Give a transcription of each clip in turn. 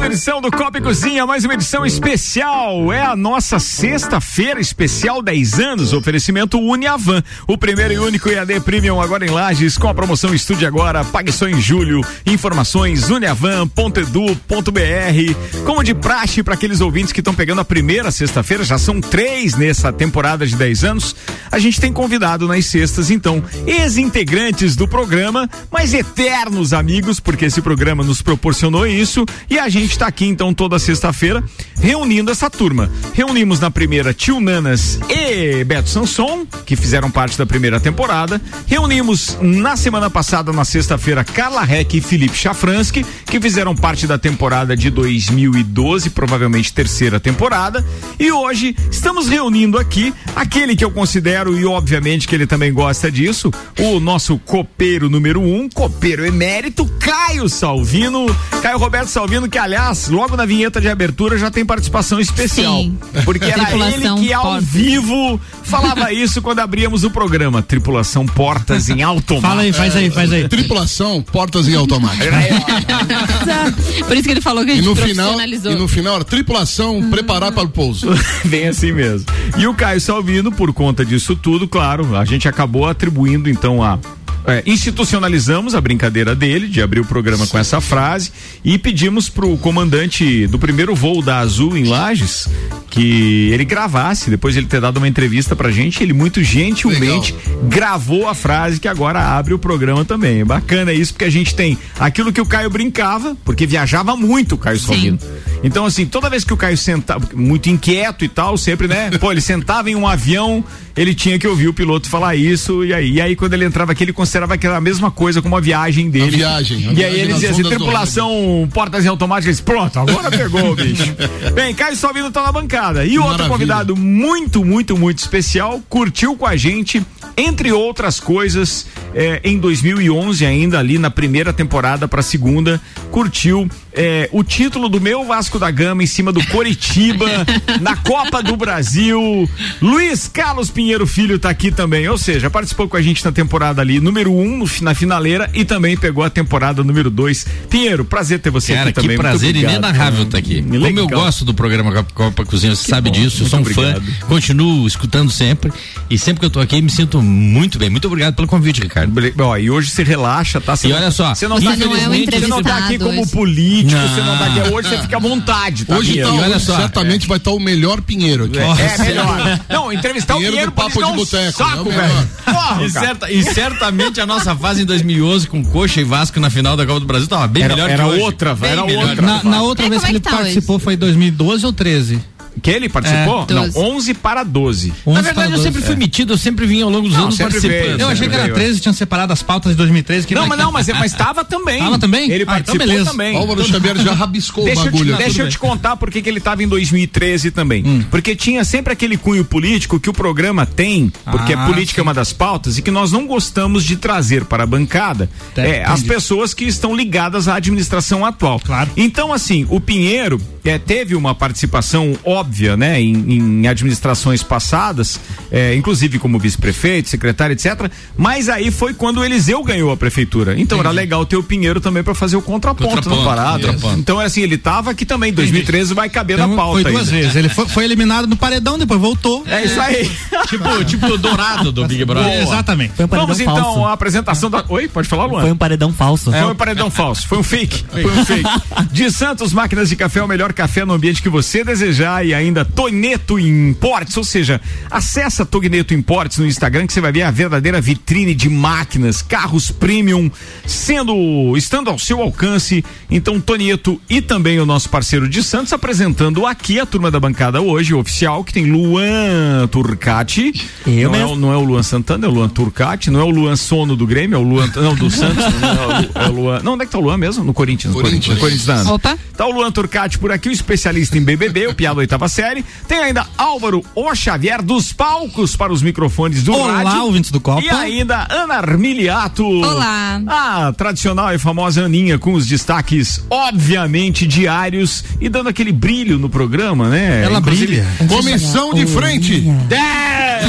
Uma edição do Copa Cozinha, mais uma edição especial. É a nossa sexta-feira especial 10 anos. Oferecimento Uniavan, o primeiro e único EAD Premium agora em Lages, com a promoção Estude Agora, pague só em julho. Informações uniavan.edu.br. Como de praxe para aqueles ouvintes que estão pegando a primeira sexta-feira, já são três nessa temporada de 10 anos. A gente tem convidado nas sextas, então, ex-integrantes do programa, mas eternos amigos, porque esse programa nos proporcionou isso e a gente gente está aqui então toda sexta-feira reunindo essa turma. Reunimos na primeira Tio Nanas e Beto Sanson, que fizeram parte da primeira temporada. Reunimos na semana passada, na sexta-feira, Carla Reck e Felipe Chafransky, que fizeram parte da temporada de 2012, provavelmente terceira temporada. E hoje estamos reunindo aqui aquele que eu considero, e obviamente que ele também gosta disso, o nosso copeiro número um, copeiro emérito, Caio Salvino. Caio Roberto Salvino, que aliás, logo na vinheta de abertura já tem participação especial. Sim. Porque era ele que ao portas. vivo falava isso quando abríamos o programa. Tripulação Portas em Automático. Fala aí, faz aí, faz aí. Tripulação Portas em Automático. Por isso que ele falou que a gente e no final E no final, tripulação hum. preparar para o pouso. Bem assim mesmo. E o Caio Salvino, por conta disso tudo, claro, a gente acabou atribuindo então a é, institucionalizamos a brincadeira dele de abrir o programa Sim. com essa frase e pedimos pro comandante do primeiro voo da Azul em Lages que ele gravasse, depois de ele ter dado uma entrevista pra gente, ele muito gentilmente Legal. gravou a frase que agora abre o programa também. É bacana isso, porque a gente tem aquilo que o Caio brincava, porque viajava muito o Caio Salvino. Então, assim, toda vez que o Caio sentava, muito inquieto e tal, sempre, né? Pô, ele sentava em um avião, ele tinha que ouvir o piloto falar isso, e aí, e aí quando ele entrava aqui, ele considerava que era a mesma coisa como a viagem dele. A viagem. A e viagem aí ele dizia assim, tripulação, portas em automáticas, pronto, agora pegou, bicho. Bem, Caio Salvino tá na bancada. E outro convidado muito, muito, muito especial, curtiu com a gente, entre outras coisas, é, em 2011 ainda, ali na primeira temporada para a segunda, curtiu é, o título do meu Vasco da Gama em cima do Coritiba na Copa do Brasil. Luiz Carlos Pinheiro Filho tá aqui também, ou seja, participou com a gente na temporada ali número um, na finaleira e também pegou a temporada número dois. Pinheiro, prazer ter você Cara, aqui também. Que prazer inenarrável estar tá aqui. Hum, Como eu gosto do programa Copa Cozinha, você que sabe bom, disso, eu sou um obrigado. fã, continuo escutando sempre e sempre que eu tô aqui me sinto muito bem. Muito obrigado pelo convite, Ricardo. Ó, e hoje se relaxa, tá? Você e olha só, você não, tá, não é um você não tá aqui como político político, não. você não tá aqui. Hoje você fica à vontade, tá? Hoje, tá, olha só, certamente é. vai estar tá o melhor Pinheiro aqui. É, é melhor. Não, entrevistar Pinheiro o Pinheiro do papo de boteco. Saco, velho. E, certa, e certamente a nossa fase em 2011 com Coxa e Vasco na final da Copa do Brasil tava bem era, melhor era que hoje. Outra, bem era outra. Na, na outra vez que ele tá participou foi 2012 ou 13? Que ele participou? É, não, 11 para 12. 11 Na verdade, eu sempre fui é. metido, eu sempre vinha ao longo dos não, anos participando. Veio, eu achei que era 13, tinham separado as pautas de 2013. Que não, mas não, mas, mas tava também. Tava também? Ele ah, então participou então também. Álvaro Xavier já rabiscou deixa o bagulho. Eu te, deixa eu te contar por que ele tava em 2013 também. Hum. Porque tinha sempre aquele cunho político que o programa tem, porque ah, a política sim. é uma das pautas, e que nós não gostamos de trazer para a bancada é, as pessoas que estão ligadas à administração atual. Claro. Então, assim, o Pinheiro é, teve uma participação óbvia, né, em, em administrações passadas, é, inclusive como vice-prefeito, secretário, etc. Mas aí foi quando o Eliseu ganhou a prefeitura. Então Entendi. era legal ter o Pinheiro também para fazer o contraponto, contraponto no parada. Então é assim, ele tava aqui também, 2013 vai caber então, na pauta. Foi duas ainda. vezes. Ele foi, foi, eliminado no paredão, depois voltou. É isso aí. tipo, tipo dourado do Big Brother. É, exatamente. Um Vamos então falso. à apresentação da. Oi, pode falar, Luan? Foi um paredão falso. É, foi um paredão falso. Foi um fake. Foi um fake. De Santos Máquinas de Café, o melhor café no ambiente que você desejar e ainda Toneto Imports, ou seja, acessa Togneto Imports no Instagram que você vai ver a verdadeira vitrine de máquinas, carros premium, sendo estando ao seu alcance. Então Tonieto e também o nosso parceiro de Santos apresentando aqui a turma da bancada hoje oficial que tem Luan Turcati. Eu não, mesmo. é, não é o Luan Santana, é o Luan Turcati, não é o Luan Sono do Grêmio, é o Luan não do Santos, não é o, é Luan. Não, onde é que tá o Luan mesmo? No Corinthians, no Corinthians. Corinthians. Opa. Tá o Luan Turcati por aqui, o especialista em BBB, o piada oitava oitava série. Tem ainda Álvaro O Xavier dos palcos para os microfones do Olá, rádio. ouvintes do Copa. E ainda Ana Armiliato. Olá. A tradicional e famosa Aninha com os destaques, obviamente, diários e dando aquele brilho no programa, né? Ela Inclusive- brilha. Comissão de frente. Dez!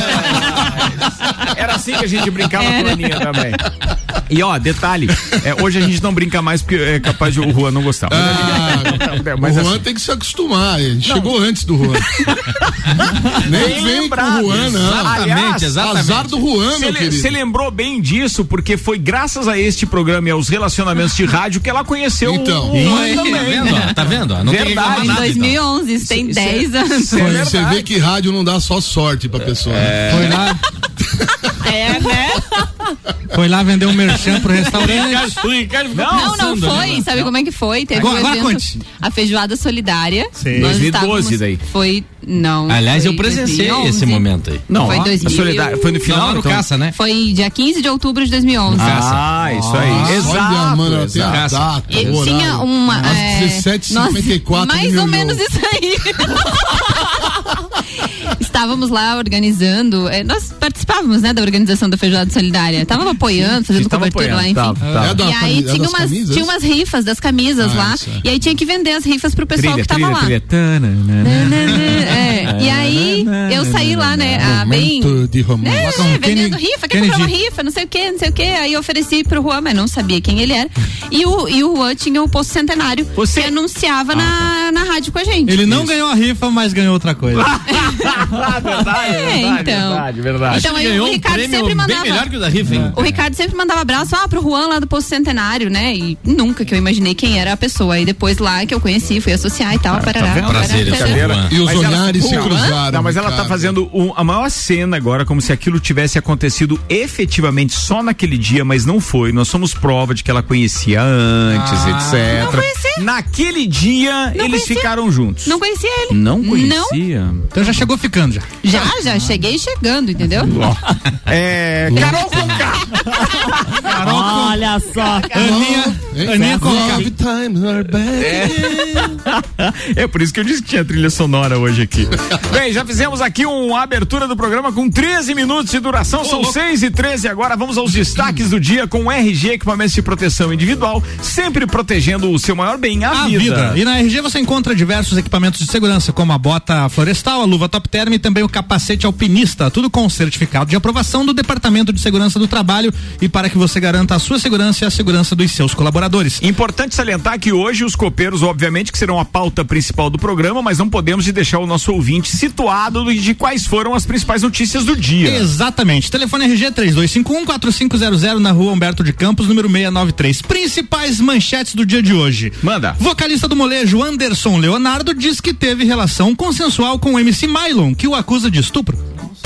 Era assim que a gente brincava com a Aninha também. E ó, detalhe, é, hoje a gente não brinca mais porque é capaz de o Juan não gostar. Ah, Mas o Juan assim- tem que se acostumar. Ele chegou antes do Juan. Nem vem com o Juan, não. Aliás, Azar do Juan, meu querido. Você lembrou bem disso, porque foi graças a este programa e aos relacionamentos de rádio que ela conheceu Então. o Juan Tá também. vendo? ó? Tá vendo? ó? Não tem Verdade. reclamar Em nada, então. 2011, isso tem Cê- 10 anos. cê- é Você verdade. vê que rádio não dá só sorte pra pessoa. né? Foi lá, É, né? foi lá vender um merchan pro restaurante. Não, não foi. né? Sabe como é que foi? Teve Agora- um evento, conte. a feijoada solidária. Sim. Nós 2012 estávamos- daí. Foi, não. Aliás, foi eu presenciei 2011. esse momento aí. Não, Foi ó, 2000. a solidária- foi no final, Não, no então? caça, né? Foi dia 15 de outubro de 2011. Ah, isso aí. Olha, exato. mano, tem a exato. data, E horário. tinha uma. Às é, 17h54 nós- Mais ou menos isso aí. Estávamos lá organizando. é, nós participávamos, né, da organização da Feijoada Solidária. Tava apoiando, fazendo tava cobertura lá, enfim. apoiando, tava, É da E aí é tinha umas, camisas? tinha umas rifas das camisas Ah, lá. isso é. E aí tinha que vender as rifas pro pessoal Trilha, que tava trilha, lá. trilha. Tananana. É, e aí eu saí lá, né, a, bem. Momento de romance. É, vendendo rifa, quer comprar uma rifa, não sei o que, não sei o que. Aí eu ofereci pro Juan, mas não sabia quem ele era. E o, e o Juan tinha o posto centenário Você- que anunciava na, na rádio com a gente. Ele não ganhou a rifa, mas ganhou outra coisa. Ah, verdade, É, verdade, então. verdade, verdade. Então aí o um Ricardo prêmio sempre bem mandava. melhor que o da rifa, hein? O Ricardo sempre mandava abraço ah, pro Juan lá do Posto Centenário, né? E nunca que eu imaginei quem era a pessoa. E depois lá que eu conheci, fui associar e tal. parará, vendo? parará, Prazer, parará. Juan. E os Mas ela- olhares se cruzaram. Não, mas ela tá fazendo um- a maior cena agora, como se aquilo tivesse acontecido efetivamente só naquele dia, mas não foi. Nós somos prova de que ela conhecia antes, etc. Não conhecia. Naquele dia, eles conhecia. ficaram juntos. Não conhecia ele. Não conhecia. Então já chegou ficando já. Já, já cheguei chegando, entendeu? É. Carol Conká! Olha só. Aninha? Aninha back. É por isso que eu disse que tinha trilha sonora hoje aqui. Bem, já fizemos aqui uma abertura do programa com 13 minutos de duração, são 6 e 13 agora. Vamos aos destaques do dia com o RG Equipamentos de Proteção Individual, sempre protegendo o seu maior bem, a, a vida. vida. E na RG você encontra diversos equipamentos de segurança, como a bota florestal, a luva top term e também o capacete alpinista, tudo com certificado de aprovação do Departamento de Segurança do Trabalho e para que você garanta a sua segurança e a segurança dos seus colaboradores. Importante salientar que hoje os copeiros, obviamente, que serão a pauta principal do programa, mas não podemos de deixar o nosso ouvinte situado de quais foram as principais notícias do dia. Exatamente. Telefone RG 3251-4500 na rua Humberto de Campos, número 693. Principais manchetes do dia de hoje. Manda. Vocalista do molejo Anderson Leonardo diz que teve relação consensual com o MC Mylon, que o acusa de estupro.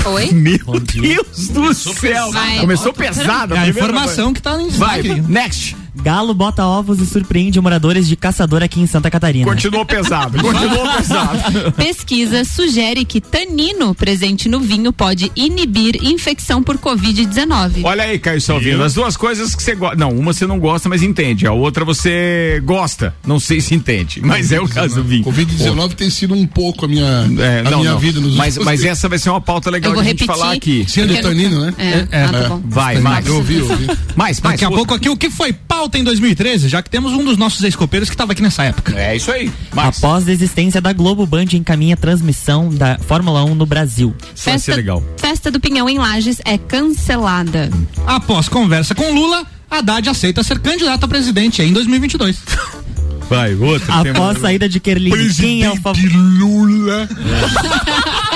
Oi? Meu Deus do céu. Vai. Começou pesado. É a informação que tá em Vai, next. Galo bota ovos e surpreende moradores de caçador aqui em Santa Catarina. Continuou pesado, continuou pesado. Pesquisa sugere que tanino presente no vinho pode inibir infecção por Covid-19. Olha aí, Caio Salvino, as duas coisas que você gosta. Não, uma você não gosta, mas entende. A outra você gosta, não sei se entende. Mas é o caso do vinho. Covid-19 tem sido um pouco a minha, É, a não, minha não. vida nos mas, mas essa vai ser uma pauta legal de a gente falar aqui. Sendo Porque- tanino, né? É, É, ah, tá é. bom. Vai, mais. Eu ouvi, eu ouvi. Mais, mais. Daqui a pouco aqui, o que foi pauta em 2013, já que temos um dos nossos ex-copeiros que estava aqui nessa época. É isso aí. Mais. Após desistência da Globo Band encaminha transmissão da Fórmula 1 no Brasil. Isso vai ser legal. festa do Pinhão em Lages é cancelada. Após conversa com Lula, Haddad aceita ser candidato a presidente em 2022. Vai, outro. Após saída de Kerline, quem é o favorito? Lula.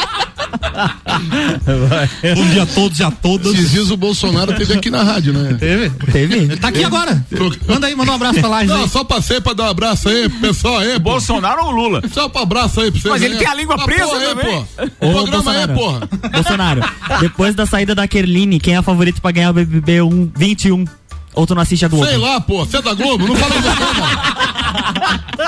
Bom dia a todos e a todas. Esses dias o Bolsonaro teve aqui na rádio, né? Teve? Teve? Ele tá aqui agora. Manda aí, manda um abraço pra Lages Não, aí. só passei pra dar um abraço aí, pro pessoal aí, pô. Bolsonaro ou Lula? Só pra abraço aí pra vocês. Mas ele aí. tem a língua Ah, presa porra aí, pô. Ô, Programa aí, Bolsonaro. porra. Bolsonaro, depois da saída da Kerline, quem é o favorito pra ganhar o BBB 1, 21? Ou tu não assiste a Globo? Sei lá, pô. Você é da Globo? Não fala você, não.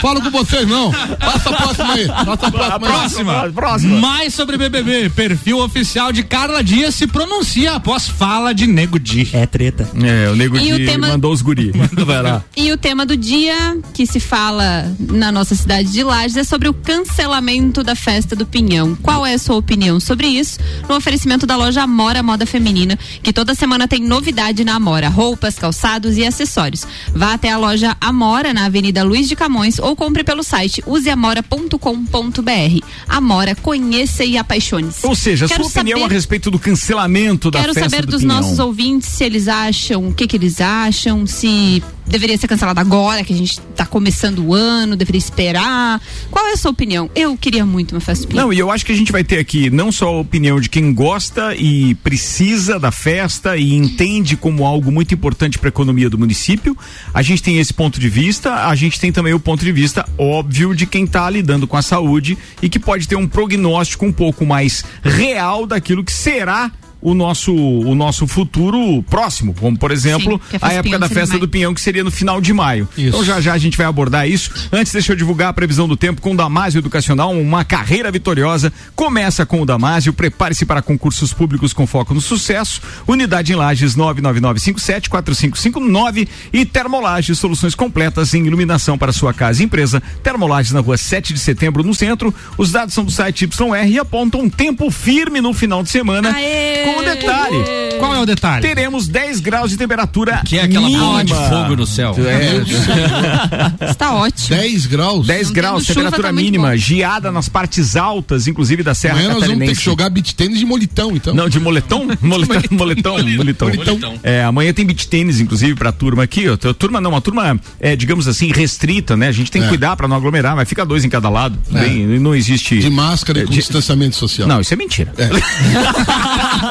Falo com vocês, não. Passa a próxima aí. Passa a próxima. A próxima. próxima. Mais sobre BBB. Perfil oficial de Carla Dias se pronuncia após fala de Nego Di. É treta. É, o Nego Di tema- mandou os guri. Vai lá. E o tema do dia que se fala na nossa cidade de Lages é sobre o cancelamento da festa do Pinhão. Qual é a sua opinião sobre isso? No oferecimento da loja Amora Moda Feminina, que toda semana tem novidade na Amora: roupas, calçados e acessórios. Vá até a loja Amora na Avenida Luiz de Camões ou compre pelo site useamora.com.br. Amora, conheça e apaixone-se. Ou seja, Quero sua opinião saber- a respeito do cancelamento da Quero festa saber do dos Pinhão. nossos ouvintes se eles acham, o que que eles acham, se deveria ser cancelado agora, que a gente tá começando o ano, deveria esperar. Qual é a sua opinião? Eu queria muito uma festa. Não, e eu acho que a gente vai ter aqui não só a opinião de quem gosta e precisa da festa e entende como algo muito importante para a economia do município. A gente tem esse ponto de vista, a gente tem também o ponto de vista óbvio de quem está lidando com a saúde e que pode ter um prognóstico um pouco mais real daquilo que será o nosso o nosso futuro próximo, como por exemplo, Sim, que a época da festa do Pinhão que seria no final de maio. Isso. Então já já a gente vai abordar isso. Antes, deixa eu divulgar a previsão do tempo com o Damásio Educacional, uma carreira vitoriosa. Começa com o Damásio, prepare-se para concursos públicos com foco no sucesso. Unidade em Lages 999574559 e Termolages, soluções completas em iluminação para sua casa e empresa. Termolages na rua 7 de setembro, no centro. Os dados são do site YR e apontam um tempo firme no final de semana. Aê! Com o detalhe. Qual é o detalhe? Teremos 10 graus de temperatura. Que é aquela bola de fogo no céu. É, Está ótimo. 10 graus. 10 Não graus, temperatura tá mínima, bom. geada nas partes altas, inclusive da Serra Amanhã nós vamos ter Catarinense. que jogar beat tênis de molitão, então. Não, de moletom? Moletom, moletom, moletom. Moletom. É, amanhã tem beach tênis, inclusive, pra turma aqui, Turma não, uma turma, é, digamos assim, restrita, né? A gente tem que É. cuidar pra não aglomerar, mas fica dois em cada lado. É. Bem, não existe. De máscara e É, com de- distanciamento social. Não, isso é mentira.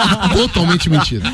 Totalmente mentira.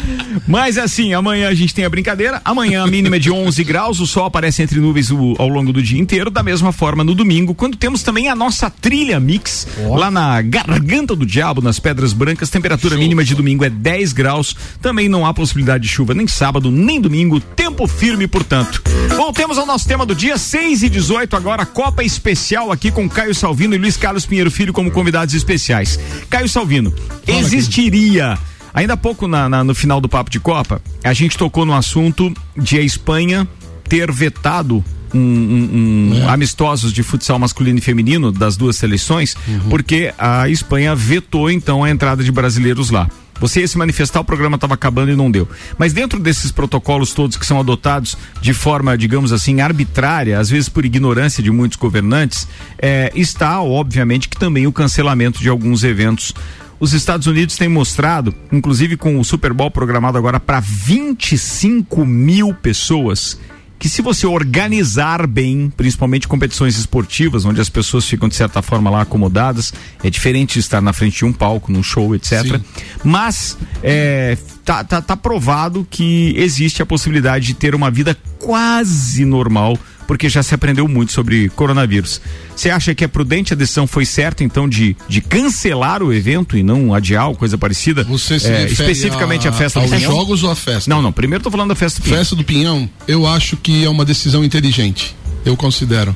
Mas assim, amanhã a gente tem a brincadeira. Amanhã a mínima é de 11 graus, o sol aparece entre nuvens o- ao longo do dia inteiro. Da mesma forma no domingo, quando temos também a nossa trilha mix lá na Garganta do Diabo, nas Pedras Brancas. Temperatura mínima de domingo é 10 graus. Também não há possibilidade de chuva nem sábado, nem domingo. Tempo firme, portanto. Voltemos ao nosso tema do dia, 6 e 18 agora, Copa Especial aqui com Caio Salvino e Luiz Carlos Pinheiro Filho como convidados especiais. Caio Salvino, existiria Ainda há pouco na- na- no final do Papo de Copa, a gente tocou no assunto de a Espanha ter vetado um, um- um amistosos de futsal masculino e feminino das duas seleções, porque a Espanha vetou então a entrada de brasileiros lá. Você ia se manifestar, o programa estava acabando e não deu. Mas dentro desses protocolos todos que são adotados de forma, digamos assim, arbitrária, às vezes por ignorância de muitos governantes, eh, está, obviamente, que também o cancelamento de alguns eventos os Estados Unidos têm mostrado, inclusive com o Super Bowl programado agora para 25 mil pessoas, que se você organizar bem, principalmente competições esportivas, onde as pessoas ficam de certa forma lá acomodadas, é diferente de estar na frente de um palco, num show, etc. Sim. Mas é, tá, tá, tá provado que existe a possibilidade de ter uma vida quase normal, porque já se aprendeu muito sobre coronavírus. Você acha que é prudente a decisão foi certa, então, de, de cancelar o evento e não adiar ou coisa parecida? Você se É, especificamente a, festa aos do Pinhão? jogos ou a festa? Não, não. Primeiro tô falando da festa do Pinhão. Festa do Pinhão, eu acho que é uma decisão inteligente. Eu considero.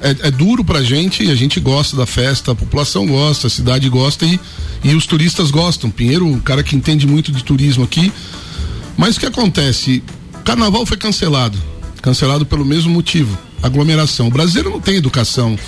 É, é duro pra gente e a gente gosta da festa, a população gosta, a cidade gosta e, e os turistas gostam. Pinheiro, um cara que entende muito de turismo aqui. Mas o que acontece? O carnaval foi cancelado. Cancelado pelo mesmo motivo. Aglomeração. O brasileiro não tem educação.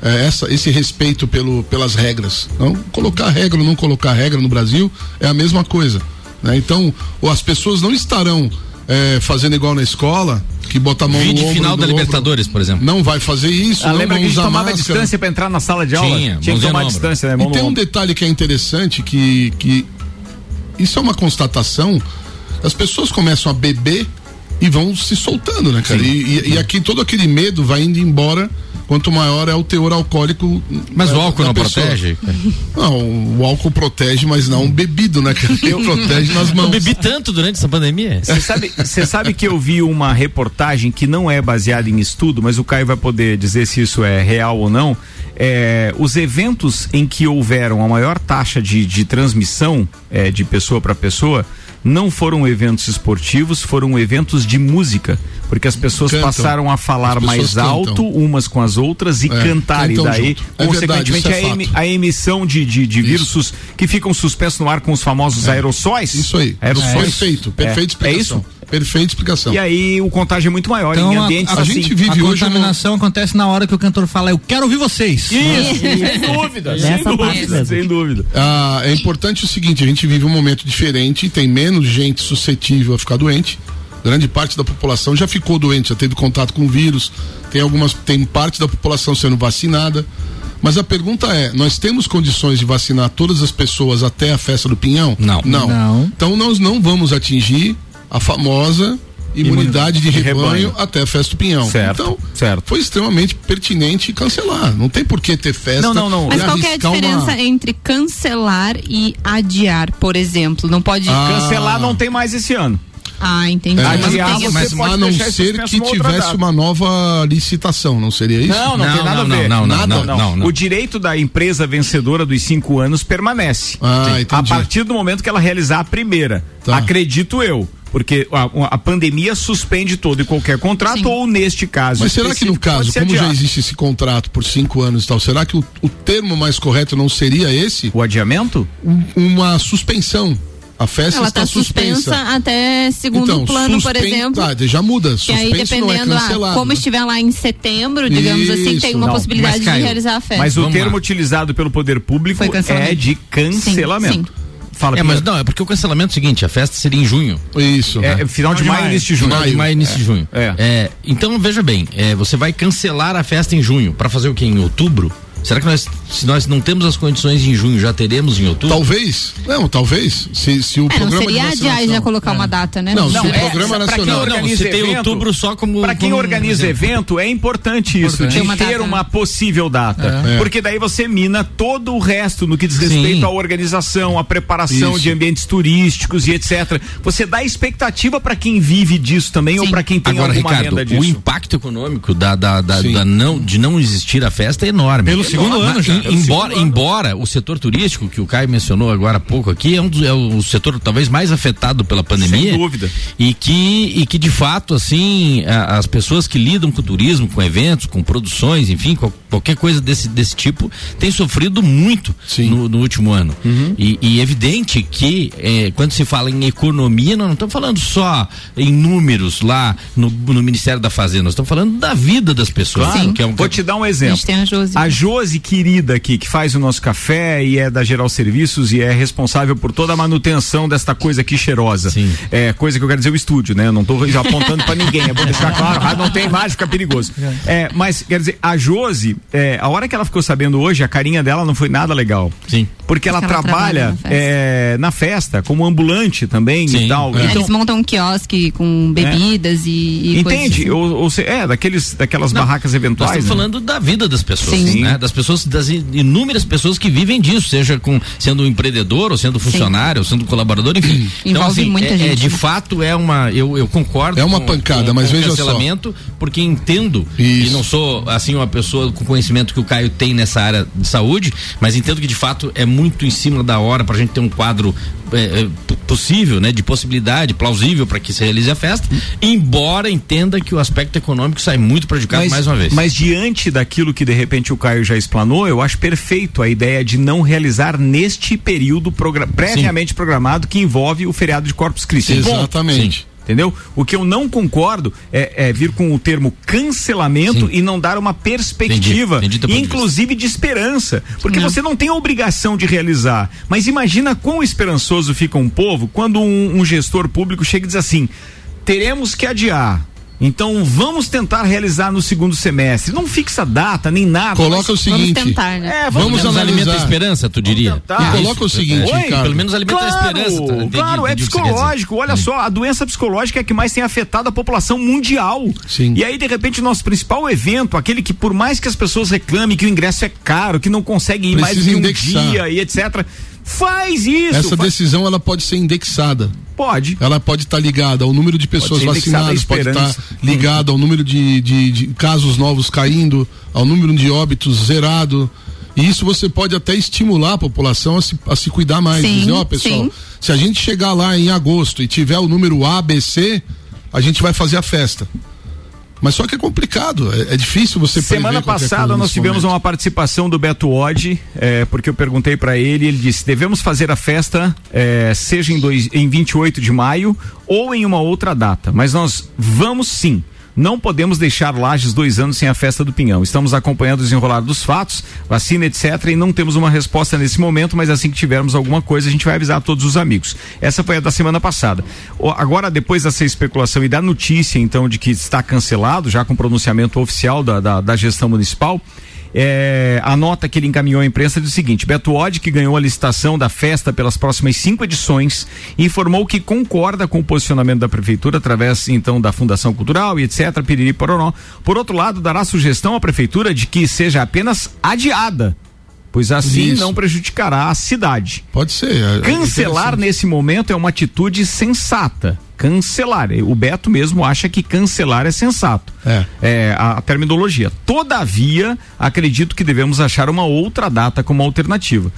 é, essa, esse respeito pelo, pelas regras. Não colocar regra ou não colocar regra no Brasil é a mesma coisa. né? Então, ou as pessoas não estarão é, fazendo igual na escola, que bota a mão Vide no ombro. final da ombro. Libertadores, por exemplo. Não vai fazer isso, Ah, não lembra que a gente usar tomava máscara. distância para entrar na sala de aula? Tinha, Tinha que tomar distância, né? E Mão tem um ombro. detalhe que é interessante que, que isso é uma constatação. As pessoas começam a beber e vão se soltando, né, cara? E, e- e aqui todo aquele medo vai indo embora quanto maior é o teor alcoólico. Mas da- o álcool da não pessoa. protege? Não, o álcool protege, mas não bebido, né, cara? Ele protege nas mãos. Eu bebi tanto durante essa pandemia. Você sabe, você sabe que eu vi uma reportagem que não é baseada em estudo, mas o Caio vai poder dizer se isso é real ou não. É, os eventos em que houveram a maior taxa de, de transmissão é, de pessoa para pessoa não foram eventos esportivos, foram eventos de música, porque as pessoas Cantam. passaram a falar mais cantam. alto umas com as outras e É, cantar. E daí, junto. É consequentemente, verdade, é a, fato. a emissão de, de, de vírus que ficam suspensos no ar com os famosos aerossóis. Isso aí. Aerossóis. Perfeito, perfeita É, é explicação. isso? Perfeita explicação. E aí o contágio é muito maior Então, em a- ambientes a assim. gente vive a hoje contaminação acontece na hora que o cantor fala, eu quero ouvir vocês. Isso, sem dúvida, sem dúvida, sem dúvida. Ah, é importante o seguinte, a gente vive um momento diferente, tem menos gente suscetível a ficar doente. Grande parte da população já ficou doente, já teve contato com o vírus. Tem algumas, tem parte da população sendo vacinada. Mas a pergunta é: nós temos condições de vacinar todas as pessoas até a festa do Pinhão? Não. Não. Não. Então nós não vamos atingir a famosa imunidade de rebanho, rebanho. até a festa do Pinhão. Certo, Então, certo. foi extremamente pertinente cancelar. Não tem por que ter festa. Não, não, não. Mas qual que é a diferença uma- entre cancelar e adiar, por exemplo? Não pode. Ah. Cancelar não tem mais esse ano. Ah, entendi. É, Mas Adiar, você mas pode a não ser que tivesse data. uma nova licitação, não seria isso? Não, não, Não, tem nada não, a ver. não, não, nada, não, não, não. O direito da empresa vencedora dos cinco anos permanece. Ah, A entendi. partir do momento que ela realizar a primeira. Tá. Acredito eu. Porque a, a pandemia suspende todo e qualquer contrato, Sim. ou neste caso. Mas será que no caso, como já adiado. existe esse contrato por cinco anos e tal, será que o, o termo mais correto não seria esse? O adiamento? Um- uma suspensão. A festa Ela está está suspensa, até segundo Então, plano, por suspen- exemplo. tá, já muda. Aí, Suspenso não é dependendo, ah, cancelado. como estiver lá em setembro, digamos assim, Isso. tem uma Não, possibilidade de realizar a festa. Mas o Vamos termo lá. utilizado pelo poder público é de cancelamento. Sim, Fala, É, mas não, é porque o cancelamento é o seguinte, a festa seria em junho. Isso. É, final de maio, início de junho. Final de maio, início de junho. É. então, veja bem, é, você vai cancelar a festa em junho para fazer o quê? Em outubro? Será que nós, se nós não temos as condições em junho, já teremos em outubro? Talvez. Não, talvez. Se, se o É, não programa seria de adiar já colocar uma data, né? Não, Não, se o é, programa pra quem nacional... Não, organiza você tem evento, outubro só como. Para quem como organiza evento, é importante isso, Tem de uma ter data, uma né? possível data. É. Porque daí você mina todo o resto no que diz respeito Sim. à organização, à preparação Isso. de ambientes turísticos e etc. Você dá expectativa para quem vive disso também ou Sim. para quem tem Agora, alguma Ricardo, renda disso. o impacto econômico da, da, da, da não, de não existir a festa é enorme. Pelo segundo Mas, ano já. em- Embora, ano. embora o setor turístico, que o Caio mencionou agora há pouco aqui, é, um dos- é o setor talvez mais afetado pela pandemia. Sem dúvida. E que, e que de fato, assim, a- as pessoas que lidam com turismo, com eventos, com produções, enfim, qual- qualquer coisa desse, desse tipo, têm sofrido muito no, no último ano. Uhum. E, e evidente que eh, quando se fala em economia, nós não estamos falando só em números lá no, no Ministério da Fazenda, nós estamos falando da vida das pessoas. Claro. Que é um, Vou te dar um A exemplo. gente tem a Josi. A Josi querida aqui, que faz o nosso café e é da Geral Serviços e é responsável por toda a manutenção desta coisa aqui cheirosa. Sim. É coisa que eu quero dizer o estúdio, né? Eu não tô já apontando pra ninguém, é bom deixar claro, ah, não tem imagem, fica perigoso. É, mas, quer dizer, a Josi, é, a hora que ela ficou sabendo hoje, a carinha dela não foi nada legal. Sim. Porque ela Porque ela trabalha trabalha na festa. é, na festa, como ambulante também Sim, e tal. é. Então, Eles montam um quiosque com bebidas e, e coisas entende? assim. Ou, ou se- é, daqueles, daquelas Não, barracas Nós eventuais. estamos né? falando da vida das pessoas, Sim. né? Das pessoas, das in- inúmeras pessoas que vivem disso, seja com sendo um empreendedor, ou sendo funcionário, ou sendo colaborador, enfim. então, Envolve assim, muita é, é, gente, de né? fato é uma, eu, eu concordo. É uma com- pancada, com- mas com o veja só. cancelamento, porque entendo Isso. e não sou assim uma pessoa com conhecimento que o Caio tem nessa área de saúde, mas entendo que de fato é muito em cima da hora para a gente ter um quadro é, é, possível, né, de possibilidade plausível para que se realize a festa, embora entenda que o aspecto econômico sai muito prejudicado mais uma vez. Mas diante daquilo que de repente o Caio já explanou, eu acho perfeito a ideia de não realizar neste período progra- previamente programado que envolve o feriado de Corpus Christi. Exatamente. Entendeu? O que eu não concordo é, é vir com o termo cancelamento Sim. e não dar uma perspectiva, Entendi, entendi ponto de inclusive de esperança. Porque Não. você não tem a obrigação de realizar. Mas imagina quão esperançoso fica um povo quando um, um gestor público chega e diz assim: teremos que adiar. Então vamos tentar realizar no segundo semestre. Não fixa data nem nada. Coloca o mas- Vamos seguinte. tentar, né? É, Vamos menos analisar. alimenta a esperança, tu diria. E coloca o seguinte, Oi, pelo menos alimenta a esperança. tá? Entendi, claro, é entendi o que psicológico. Olha só, a doença psicológica é a que mais tem afetado a população mundial. Sim. E aí, de repente, nosso principal evento, aquele que, por mais que as pessoas reclamem que o ingresso é caro, que não consegue ir mais Precisa de um indexar. dia e etc. Faz isso. Essa faz- decisão ela pode ser indexada. Pode. Ela pode estar ligada ao número de pessoas à vacinadas, pode estar esperança. ligada ao número de, de- de casos novos caindo, ao número de óbitos zerado. E isso você pode até estimular a população a se, a se cuidar mais. Sim, Dizer, ó, pessoal, sim. se a gente chegar lá em agosto e tiver o número ABC, a gente vai fazer a festa. Mas só que é complicado, é, é difícil você Semana passada nós tivemos momento. uma participação do Beto Oddi, é, porque eu perguntei pra ele, ele disse: devemos fazer a festa, é, seja em, dois, em 28 de maio ou em uma outra data, mas nós vamos sim. Não podemos deixar Lages dois anos sem a festa do Pinhão. Estamos acompanhando o desenrolar dos fatos, vacina, etc. E não temos uma resposta nesse momento, mas assim que tivermos alguma coisa, a gente vai avisar todos os amigos. Essa foi a da semana passada. Agora, depois dessa especulação e da notícia, então, de que está cancelado, já com pronunciamento oficial da, da, da gestão municipal, é, a nota que ele encaminhou à imprensa diz o seguinte: Beto Odd, que ganhou a licitação da festa pelas próximas cinco edições, informou que concorda com o posicionamento da prefeitura através então da Fundação Cultural e etc. Piriri Pororó. Por outro lado, dará sugestão à prefeitura de que seja apenas adiada, pois assim Isso. não prejudicará a cidade. Pode ser. é- é Cancelar nesse momento é uma atitude sensata. Cancelar. O Beto mesmo acha que cancelar é sensato. É. a, a terminologia. Todavia, acredito que devemos achar uma outra data como alternativa.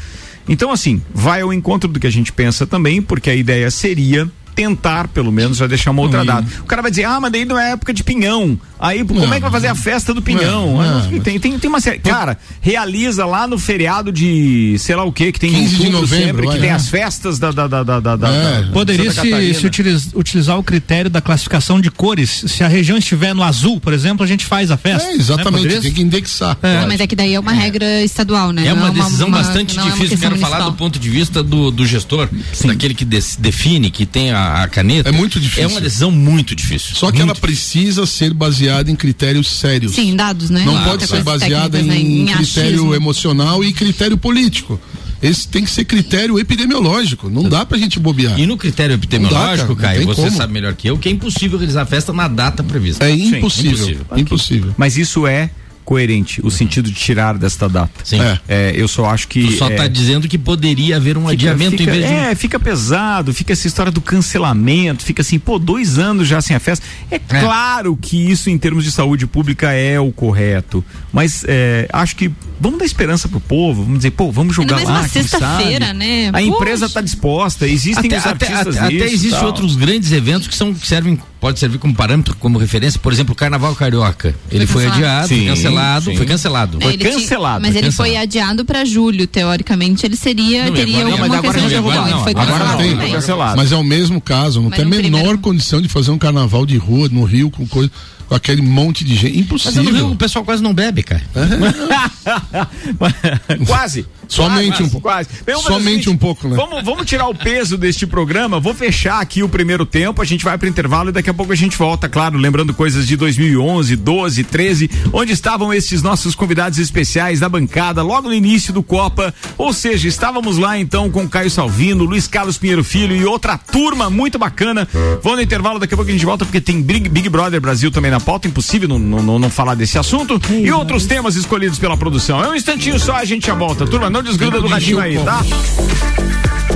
Então, assim, vai ao encontro do que a gente pensa também, porque a ideia seria tentar, pelo menos, já deixar uma outra Hum. data. O cara vai dizer, ah, mas daí não é época de pinhão. Aí, como Não, é que vai fazer a festa do pinhão? não, não, tem, tem, tem uma série. Cara, realiza lá no feriado de sei lá o que, que tem em 15 de novembro, sempre, que vai, tem é. as festas da. da, da, da, É. da- Poderia se, se utiliz- utilizar o critério da classificação de cores. Se a região estiver no azul, por exemplo, a gente faz a festa. É, né? exatamente, Poderia- tem que indexar. Ah, mas é que daí é uma regra estadual, né? É Não uma decisão uma- bastante é difícil. Quero falar do ponto de vista do, do gestor, daquele que des- define, que tem a, a caneta. É muito difícil. É uma decisão muito difícil. Só que Muito ela precisa ser baseada em critérios sérios. Sim, dados, né? Não Claro, pode ser técnicas, baseada né? em, critério achismo. emocional e critério político. Esse tem que ser critério epidemiológico. Não dá pra gente bobear. E no critério Não epidemiológico, dá, cara, Caio, você como. sabe melhor que eu, que é impossível realizar a festa na data prevista. É Sim, impossível. impossível. Impossível. Mas isso é coerente, o sentido de tirar desta data. Sim. É. É, eu só acho que. Tu só é, tá dizendo que poderia haver um fica- adiamento fica- em vez de. É, fica pesado, fica essa história do cancelamento, fica assim, pô, dois anos já sem a festa. É, claro que isso, em termos de saúde pública, é o correto. Mas é, acho que vamos dar esperança pro povo, vamos dizer, pô, vamos jogar mais lá. sexta-feira, né? A Poxa. empresa tá disposta, existem Até, os até, artistas até, até nisso, existem outros grandes eventos que são que servem pode servir como parâmetro, como referência, por exemplo, o Carnaval Carioca. Ele foi, cancelado. adiado, Sim, foi cancelado, sim. foi cancelado. Foi ele tinha- cancelado, mas foi ele cancelado. foi adiado pra julho, teoricamente. Ele seria, Não, teria não, alguma questão de agora não, Foi agora cancelado não tem. também. cancelado. Mas é o mesmo caso, não Mas tem a no menor primeiro- condição de fazer um carnaval de rua no Rio com coisa, com aquele monte de gente. Mas no Rio Impossível. o pessoal quase não bebe, cara. quase. Somente Quase, um pouco. Quase. O Somente um pouco, né? Vamos, vamos tirar o peso deste programa. Vou fechar aqui o primeiro tempo. A gente vai para intervalo e daqui a pouco a gente volta, claro, lembrando coisas de 2011, 12, 13, onde estavam esses nossos convidados especiais da bancada logo no início do Copa. Ou seja, estávamos lá então com Caio Salvino, Luiz Carlos Pinheiro Filho e outra turma muito bacana. Vou no intervalo, daqui a pouco a gente volta porque tem Big, Big Brother Brasil também na pauta. Impossível não, não, não- falar desse assunto. E outros temas escolhidos pela produção. É um instantinho só, a gente já volta. Turma, não desgruda do radinho aí, tá?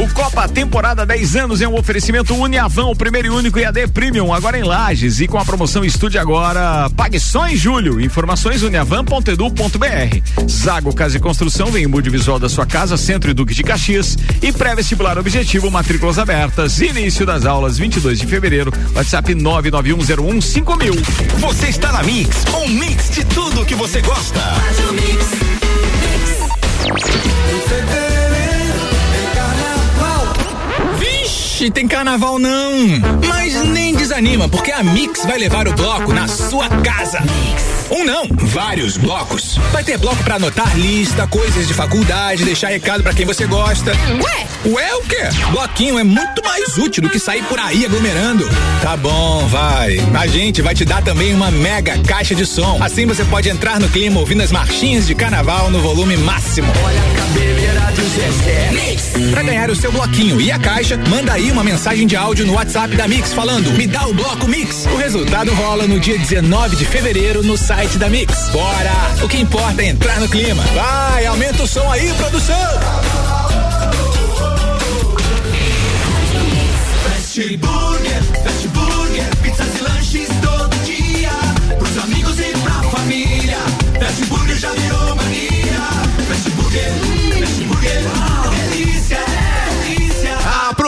O Copa Temporada 10 anos é um oferecimento Uniavan, o primeiro e único IAD Premium, agora em Lages. E com a promoção Estude Agora, pague só em julho. Informações uniavan.edu.br. Zago Casa e Construção vem em mude visual da sua casa, Centro e Duque de Caxias. E pré-vestibular objetivo, matrículas abertas. Início das aulas 22 de fevereiro. WhatsApp 991015000. Você está na Mix, um mix de tudo que você gosta. Tem carnaval não. Mas nem desanima, porque a Mix vai levar o bloco na sua casa. Um não, vários blocos. Vai ter bloco pra anotar lista, coisas de faculdade, deixar recado pra quem você gosta. Ué? Ué, o quê? Bloquinho é muito mais útil do que sair por aí aglomerando. Tá bom, vai. A gente vai te dar também uma mega caixa de som. Assim você pode entrar no clima ouvindo as marchinhas de carnaval no volume máximo. Olha a cabeleira do Zezé. Pra ganhar o seu bloquinho e a caixa, manda aí uma mensagem de áudio no WhatsApp da Mix falando: Me dá o bloco Mix. O resultado rola no dia 19 de fevereiro no site da Mix. Bora! O que importa é entrar no clima. Vai, aumenta o som aí, produção!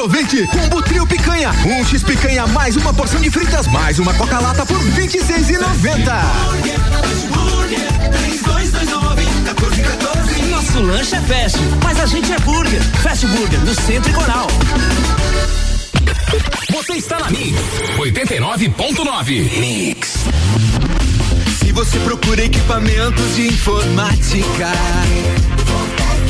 2,90. Combo trio picanha, um X picanha mais uma porção de fritas mais uma coca-lata por 26,90. Nosso lanche é fast, mas a gente é burger. Fast Burger, no Centro Coral. Você está na Mix 89.9. Mix. Se você procura equipamentos de informática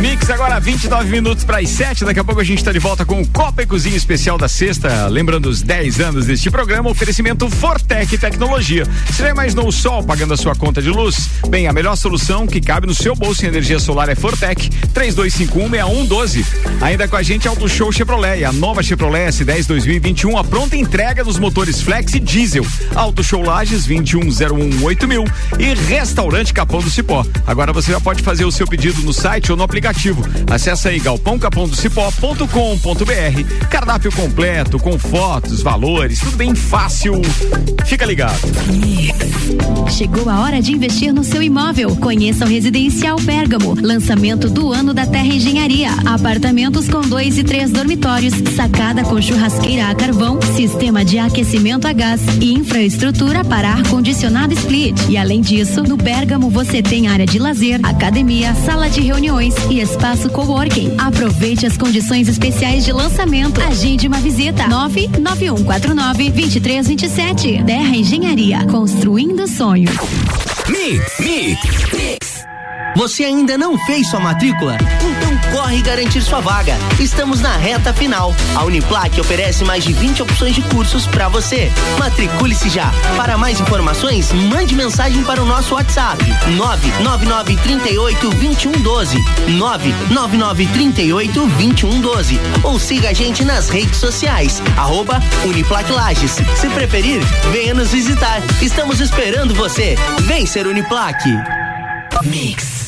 Mix agora 29 minutos para as 7. Daqui a pouco a gente está de volta com o Copa e Cozinha Especial da Sexta. Lembrando os 10 anos deste programa, oferecimento Fortec Tecnologia. Você já imaginou o sol pagando a sua conta de luz? Bem, a melhor solução que cabe no seu bolso em energia solar é Fortec 32516112. Ainda com a gente Auto Show Chevrolet, a nova Chevrolet S10 2021, a pronta entrega dos motores Flex e Diesel. Auto Show Lages 21018 e Restaurante Capão do Cipó. Agora você já pode fazer o seu pedido no site ou no aplicativo. Acesse aí galpãocapondocipó.com.br. Cardápio completo, com fotos, valores, tudo bem fácil. Fica ligado. Chegou a hora de investir no seu imóvel. Conheça o Residencial Bergamo. Lançamento do ano da Terra Engenharia. Apartamentos com dois e três dormitórios, sacada com churrasqueira a carvão, sistema de aquecimento a gás e infraestrutura para ar-condicionado split. E além disso, no Bergamo você tem área de lazer, academia, sala de reuniões e espaço coworking. Aproveite as condições especiais de lançamento. Agende uma visita. 99149 2327. Terra Engenharia. Construindo sonhos. Mix, mix, mix. Você ainda não fez sua matrícula? Então corre garantir sua vaga. Estamos na reta final. A Uniplac oferece mais de 20 opções de cursos para você. Matricule-se já. Para mais informações, mande mensagem para o nosso WhatsApp: 99938 2112. 99938 2112. Ou siga a gente nas redes sociais. Arroba Uniplac Lages. Se preferir, venha nos visitar. Estamos esperando você. Vem ser Uniplac. Mix.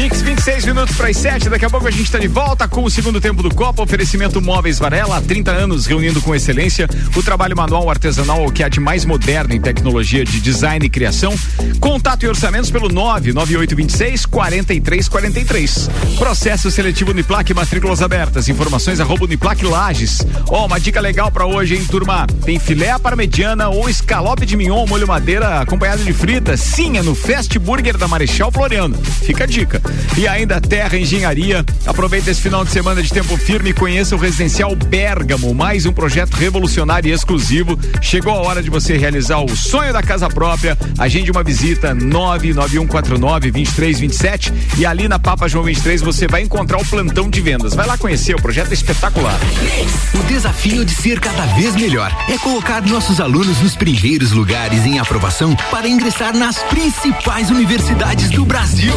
Mix 26 minutos para as 7. Daqui a pouco a gente está de volta com o segundo tempo do Copa. Oferecimento Móveis Varela, há 30 anos reunindo com excelência o trabalho manual artesanal que há de mais moderno em tecnologia de design e criação. Contato e orçamentos pelo 99826 4343. Processo seletivo Uniplac, matrículas abertas. Informações arroba Uniplac Lages. Ó, oh, uma dica legal para hoje, hein, turma? Tem filé para mediana ou escalope de mignon, molho madeira acompanhado de frita. Sim, é no Fast Burger da Marechal Floriano. Fica a dica. E ainda Terra Engenharia. Aproveita esse final de semana de tempo firme e conheça o Residencial Bergamo, mais um projeto revolucionário e exclusivo. Chegou a hora de você realizar o sonho da casa própria. Agende uma visita 99149 2327 e ali na Papa João 23 você vai encontrar o plantão de vendas. Vai lá conhecer, o projeto é espetacular. O desafio de ser cada vez melhor é colocar nossos alunos nos primeiros lugares em aprovação para ingressar nas principais universidades do Brasil.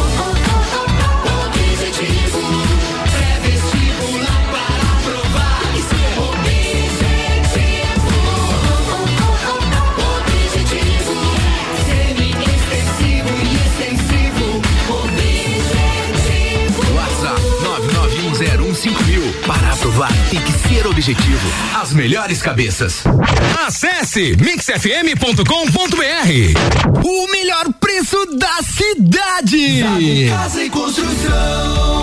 Aprovar, tem que ser objetivo. As melhores cabeças. Acesse mixfm.com.br. O melhor preço da cidade. Casa e Construção.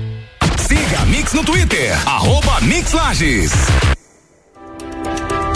Siga a Mix no Twitter, arroba Mix Lages.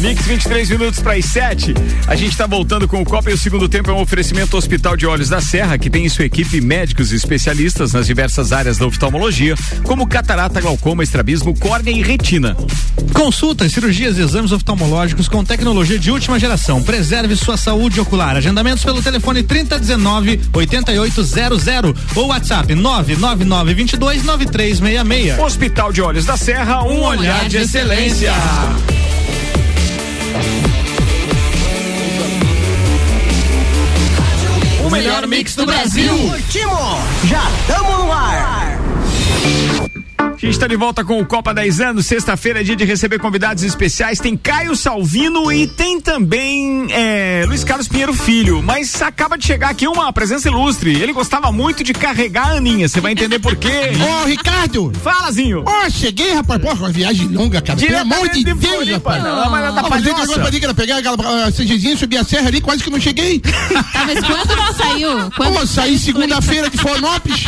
Mix 23 minutos para as 7. A gente está voltando com o Copa e o segundo tempo é um oferecimento Hospital de Olhos da Serra, que tem em sua equipe médicos e especialistas nas diversas áreas da oftalmologia, como catarata, glaucoma, estrabismo, córnea e retina. Consultas, cirurgias e exames oftalmológicos com tecnologia de última geração. Preserve sua saúde ocular. Agendamentos pelo telefone 3019 8800 ou WhatsApp 999 22 9366. Hospital de Olhos da Serra, um, olhar, de excelência. O melhor mix do Brasil. Já tamo no ar. A gente está de volta com o Copa 10 anos. Sexta-feira é dia de receber convidados especiais. Tem Caio Salvino e tem também é, Luiz Carlos Pinheiro Filho. Mas acaba de chegar aqui uma presença ilustre. Ele gostava muito de carregar a Aninha. Você vai entender por quê. Ô, Ricardo! Falazinho! Ó, cheguei, rapaz. Pô, uma viagem longa, cara. Pelo amor de de Deus, Floripa. rapaz. Não, mas é da Ah, mas eu agora pra pegar aquela a CGzinha, subir a serra ali, quase que não cheguei. Tá, mas quando não saiu? Quando Pô, saí segunda-feira de Florianópolis.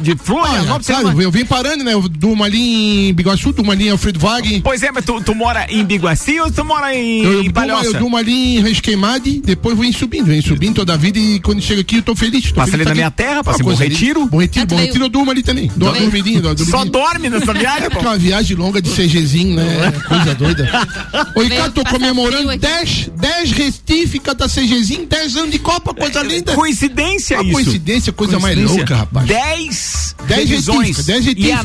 De Florianópolis? Olha, claro, eu vim parando, né? Eu durmo ali em Biguaçu, durmo ali em Alfredo Wagner. Pois é, mas tu, tu mora em Biguaci ou tu mora em, Eu, em Palhoça? eu durmo ali em Resqueimade, depois vou subindo, venho subindo toda a vida e quando chego aqui eu tô feliz. Tô Passa feliz ali na minha terra, passa em Bom. Retiro. Bom Retiro, Ah, tu Bom Retiro eu durmo ali também. Dou uma dormidinha, dou Só dorme nessa viagem, É pô. porque é uma viagem longa de CGzinho, né? Coisa doida. Ô, Ricardo, tô comemorando frio aqui. 10, 10 restíficas da CGzinho, 10 anos de Copa, coisa linda. Coincidência Uma isso. coincidência, coisa mais Coincidência. louca, rapaz. 10 10 revisões. retíficas, 10 E é a retíficas.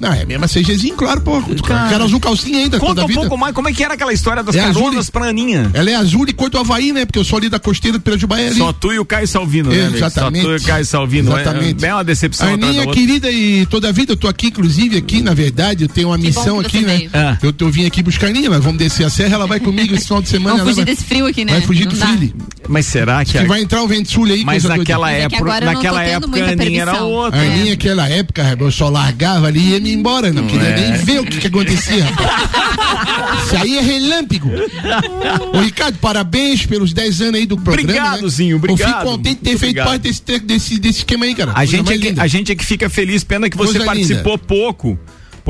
Não, é a mesma CGzinho, claro, pô. Quero azul calcinha ainda, Conta toda a um vida. pouco mais, como é que era aquela história das É caronas pra Aninha? Ela é azul e cor do Havaí, né? Porque eu sou ali da costeira do Pirajubaé ali. Só tu e o Caio Salvino, né? Exatamente. Só tu e o Caio Salvino. Exatamente. É, é uma decepção A Aninha, outra. querida e toda a vida, eu tô aqui, inclusive, aqui, na verdade, eu tenho uma missão que aqui, você né? Ah. Eu, eu vim aqui buscar a Aninha, nós vamos descer a serra, ela vai comigo esse final de semana. Vamos fugir vai, desse frio aqui, né? vai fugir Não do dá. frio. Mas será que... Que vai entrar o vento sul aí, Mas naquela. Mas é época, naquela época a Aninha era outra. A né? Aninha, aquela época, rapaz, eu só largava ali ia me embora, não queria nem ver o que, que acontecia. Isso aí é relâmpago. Ô, Ricardo, parabéns pelos 10 anos aí do programa. Obrigado, né? Zinho, obrigado. Eu fico contente de ter Muito feito obrigado. parte desse, desse, desse esquema aí, cara. A Coisa gente, é que, linda. a gente é que fica feliz, pena que você Coisa participou pouco.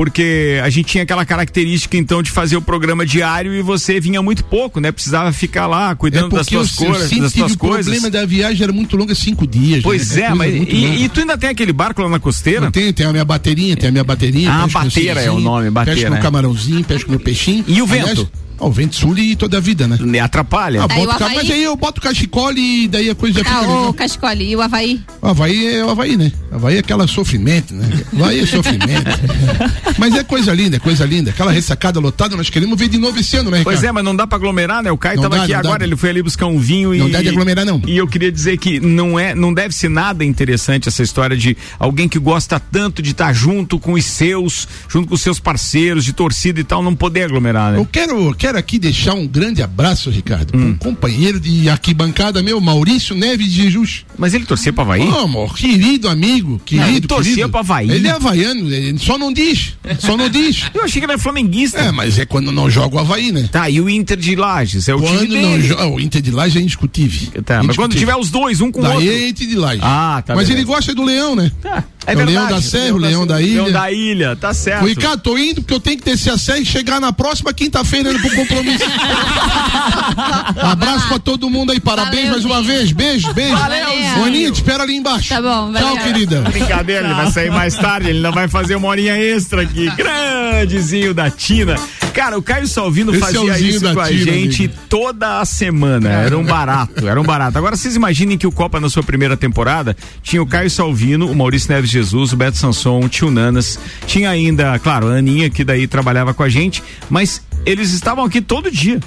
Porque a gente tinha aquela característica, então, de fazer o programa diário e você vinha muito pouco, né? Precisava ficar lá É cuidando das porque eu, suas coisas, das suas o coisas. problema da viagem era muito longa, cinco dias. Pois né? é, mas e, e tu ainda tem aquele barco lá na costeira? Eu tenho, tem a minha baterinha, tem a minha baterinha. Ah, bateira é o nome, bateira, Pesco né? no camarãozinho, pesco no peixinho. E o Aliás, vento? Ó, o vento sul e toda a vida, né? Me atrapalha. Ah, Daí boto o ca- Havaí? mas aí eu boto cachecole e daí a coisa já fica Ah, o Cachecole e o Havaí? O Havaí é o Havaí, né? Havaí é aquela sofrimento, né? Havaí é sofrimento. Mas é coisa linda, é coisa linda. Aquela ressacada lotada, nós queremos ver de novo esse ano, né, Ricardo? Pois é, mas não dá pra aglomerar, né? O Caio Não tava dá, aqui não dá. agora, ele foi ali buscar um vinho e. Não dá de aglomerar, não. E eu queria dizer que não é, não deve ser nada interessante essa história de alguém que gosta tanto de estar junto com os seus, junto com os seus parceiros de torcida e tal, não poder aglomerar, né? Eu quero, quero quero aqui deixar um grande abraço, Ricardo, Hum. pro companheiro de arquibancada meu, Maurício Neves de Jesus. Mas ele torcia pra Havaí? Ô, amor, querido amigo, querido. ele torcia querido. pra Havaí. Ele é havaiano, ele só não diz. Só não diz. Eu achei que ele era flamenguista. É, mas é quando não joga o Havaí, né? Tá, e o Inter de Lages? É o Quando time não joga. O Inter de Laje é indiscutível. Tá, mas quando tiver os dois, um com o outro. é Inter de Laje. Ah, tá Mas beleza. ele gosta do leão, né? É o verdade. leão da Serra, o leão da ilha. Leão da ilha, tá certo. Ricardo, tô indo porque eu tenho que descer a serra e chegar na próxima quinta-feira indo pro compromisso. Abraço pra todo mundo aí, parabéns mais uma vez. Beijo, beijo. Valeu. Aninha, te espero ali embaixo. Tá bom, Tchau, valeu. querida. Brincadeira, ele vai sair mais tarde, ele não vai fazer uma horinha extra aqui. Grandezinho da Tina. Cara, o Caio Salvino Esse é fazia isso com a Tina, gente amigo. toda a semana. Era um barato, era um barato. Agora vocês imaginem que o Copa na sua primeira temporada tinha o Caio Salvino, o Maurício Neves Jesus, o Beto Sanson, o Tio Nanas. Tinha ainda, claro, a Aninha, que daí trabalhava com a gente, mas eles estavam aqui todo dia.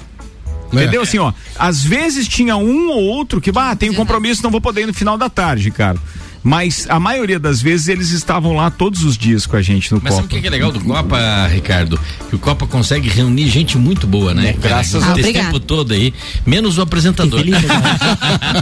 É. Entendeu? Assim, ó, às vezes tinha um ou outro que, ah, tem um compromisso, não vou poder ir no final da tarde, cara. Mas a maioria das vezes eles estavam lá todos os dias com a gente no Mas sabe o Copa. que é legal do Copa, Ricardo? Que o Copa consegue reunir gente muito boa, né? cara? graças a Esse Deus. tempo todo aí, menos o apresentador.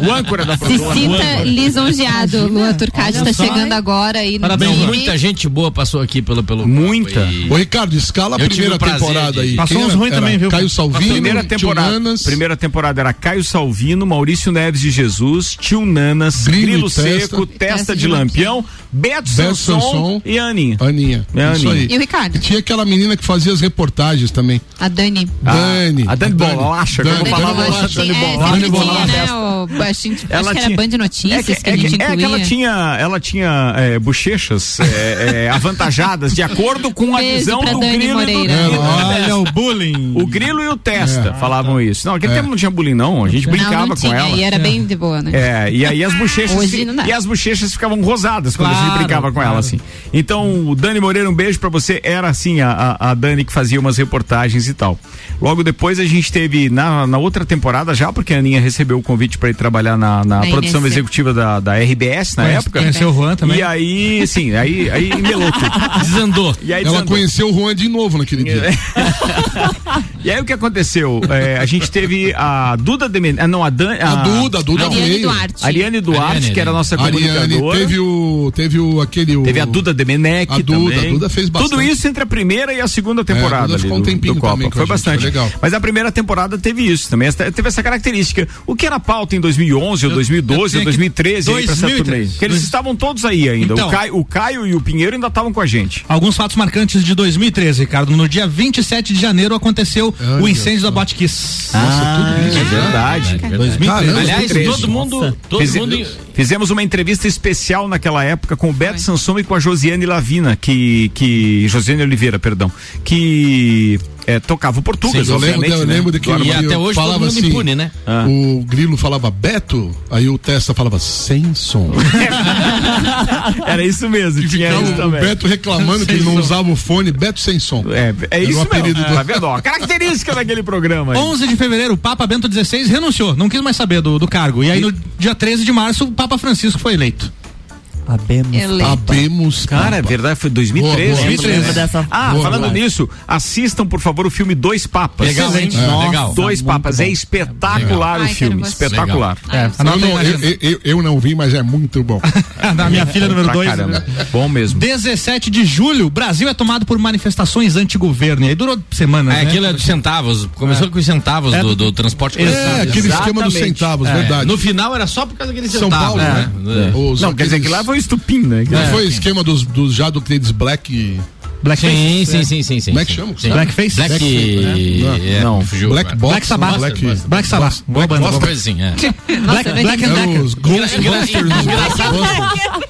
O âncora da Se produtora. sinta lisonjeado. Lua Turcati tá só, chegando hein? agora aí no Parabéns, time. muita gente boa passou aqui pelo pelo Muita. Copa e- Ô, Ricardo, escala a Eu primeira o temporada de- aí. Passou Quem uns ruins também, viu? Caio Salvino, primeira Tio temporada, Nanas, primeira temporada era Caio Salvino, Maurício Neves de Jesus, Tio Nanas, Grilo Grilo. Seco, Testa, Testa de de Lampião, Beto, Beto Sanson, Sanson. e a Aninha. Aninha. É, Isso Aninha. aí. E o Ricardo? E tinha aquela menina que fazia as reportagens também. A Dani. Dani. a Dani Bolacha, Dani, falar Dani Bolacha. Dani É, Bolacha. sempre Bolacha. né? Gente, Ela acho que tinha- era Band Notícias que, a gente é que ela incluía. tinha, ela tinha é, bochechas é, é, avantajadas de acordo com a Beijo visão do Dani grilo Moreira. e do Olha o bullying. O grilo e o testa É. falavam isso. Não, aquele É. tempo não tinha bullying, não. A gente brincava com ela. E era bem de boa, né? É, e aí as bochechas e as bochechas ficavam rosadas quando a gente Claro, brincava com ela claro. assim. Então, o Dani Moreira, um beijo pra você. Era assim a, a, a Dani que fazia umas reportagens e tal. Logo depois a gente teve na, na outra temporada já, porque a Aninha recebeu o convite pra ir trabalhar na, na Na produção executiva da, da RBS na Conhece- época. Conheceu o Juan também? E aí, sim, aí, aí melou tudo. Desandou. E aí Ela desandou. conheceu o Juan de novo naquele dia. E aí o que aconteceu? É, a gente teve a Duda Demen... ah, não, a Dan... A Duda, a Duda Ariane veio. Duarte. Ariane Duarte, Ariane, que era a nossa Ariane, comunicadora. teve o. Teve o aquele. O, Teve a Duda Demenec A Duda, também. a Duda fez bastante. Tudo isso entre a primeira e a segunda temporada. Duda ali ficou do, um tempinho do Copa. também com Foi a gente, bastante. foi legal. Mas a primeira temporada teve isso também. essa- Teve essa característica. O que era pauta em 2011 ou 2012 ou tinha que- 2013 aí pra essa 2013. turma aí? Porque eles estavam todos aí ainda. Então. o, Caio, o Caio e o Pinheiro ainda estavam com a gente. Alguns fatos marcantes de 2013, Ricardo. No dia 27 de janeiro aconteceu Ai, o meu incênio da. Botkiss. Nossa, tudo isso. É verdade. 2013. Caramba, Aliás, 2013. todo mundo, todo mundo Fizemos uma entrevista especial naquela época com o Beto Sanson e com a Josiane Lavina, que, que Josiane Oliveira, perdão, que é, tocava o português, eu lembro, obviamente. eu né? lembro daquele Do E Armando. até hoje falava assim, impune, né? Ah. O Grilo falava Beto, aí o Testa falava sem som. Era isso mesmo, tinha Ficava isso o também. Beto reclamando que ele não usava o fone, Beto sem som. É, é Era o isso apelido mesmo. do- Tá vendo? Ó, característica daquele programa. aí. 11 de fevereiro, o Papa Bento XVI renunciou, não quis mais saber do, do cargo. E aí, no dia 13 de março, o Papa Francisco foi eleito. Abemos. Eleito. Abemos. Cara, é verdade, foi 2013. Boa, boa. isso, Lembro, né? lembro dessa- Ah, Boa, falando boa. nisso, assistam, por favor, o filme Dois Papas. Legal? Excelente. É. Nossa, Legal. Dois Muito Papas. bom. É espetacular Ai, o filme. ver. Espetacular. É, não, aí, eu, eu, eu não vi, mas é muito bom. da minha filha número Pra 2. caramba. Bom mesmo. 17 de julho, Brasil é tomado por manifestações anti-governo. E aí durou semanas. É, né? aquilo é dos centavos. Começou com os centavos É do, do- transporte É, coletivo. aquele esquema dos Exatamente. centavos, É, verdade. No final era só por causa daquele São centavo, Paulo, né? né? Não, quer dizer que lá foi o estupim, né? Não foi o esquema dos, dos já do aqueles black. Blackface. Sim, sim, sim, sim, sim. Como é que chama? Blackface? Black. Black- é, Não. fugiu Black. Black Sabbath. Black, Black Sabbath. Boa banda, boa assim, é. Black, Black and Ghostbusters.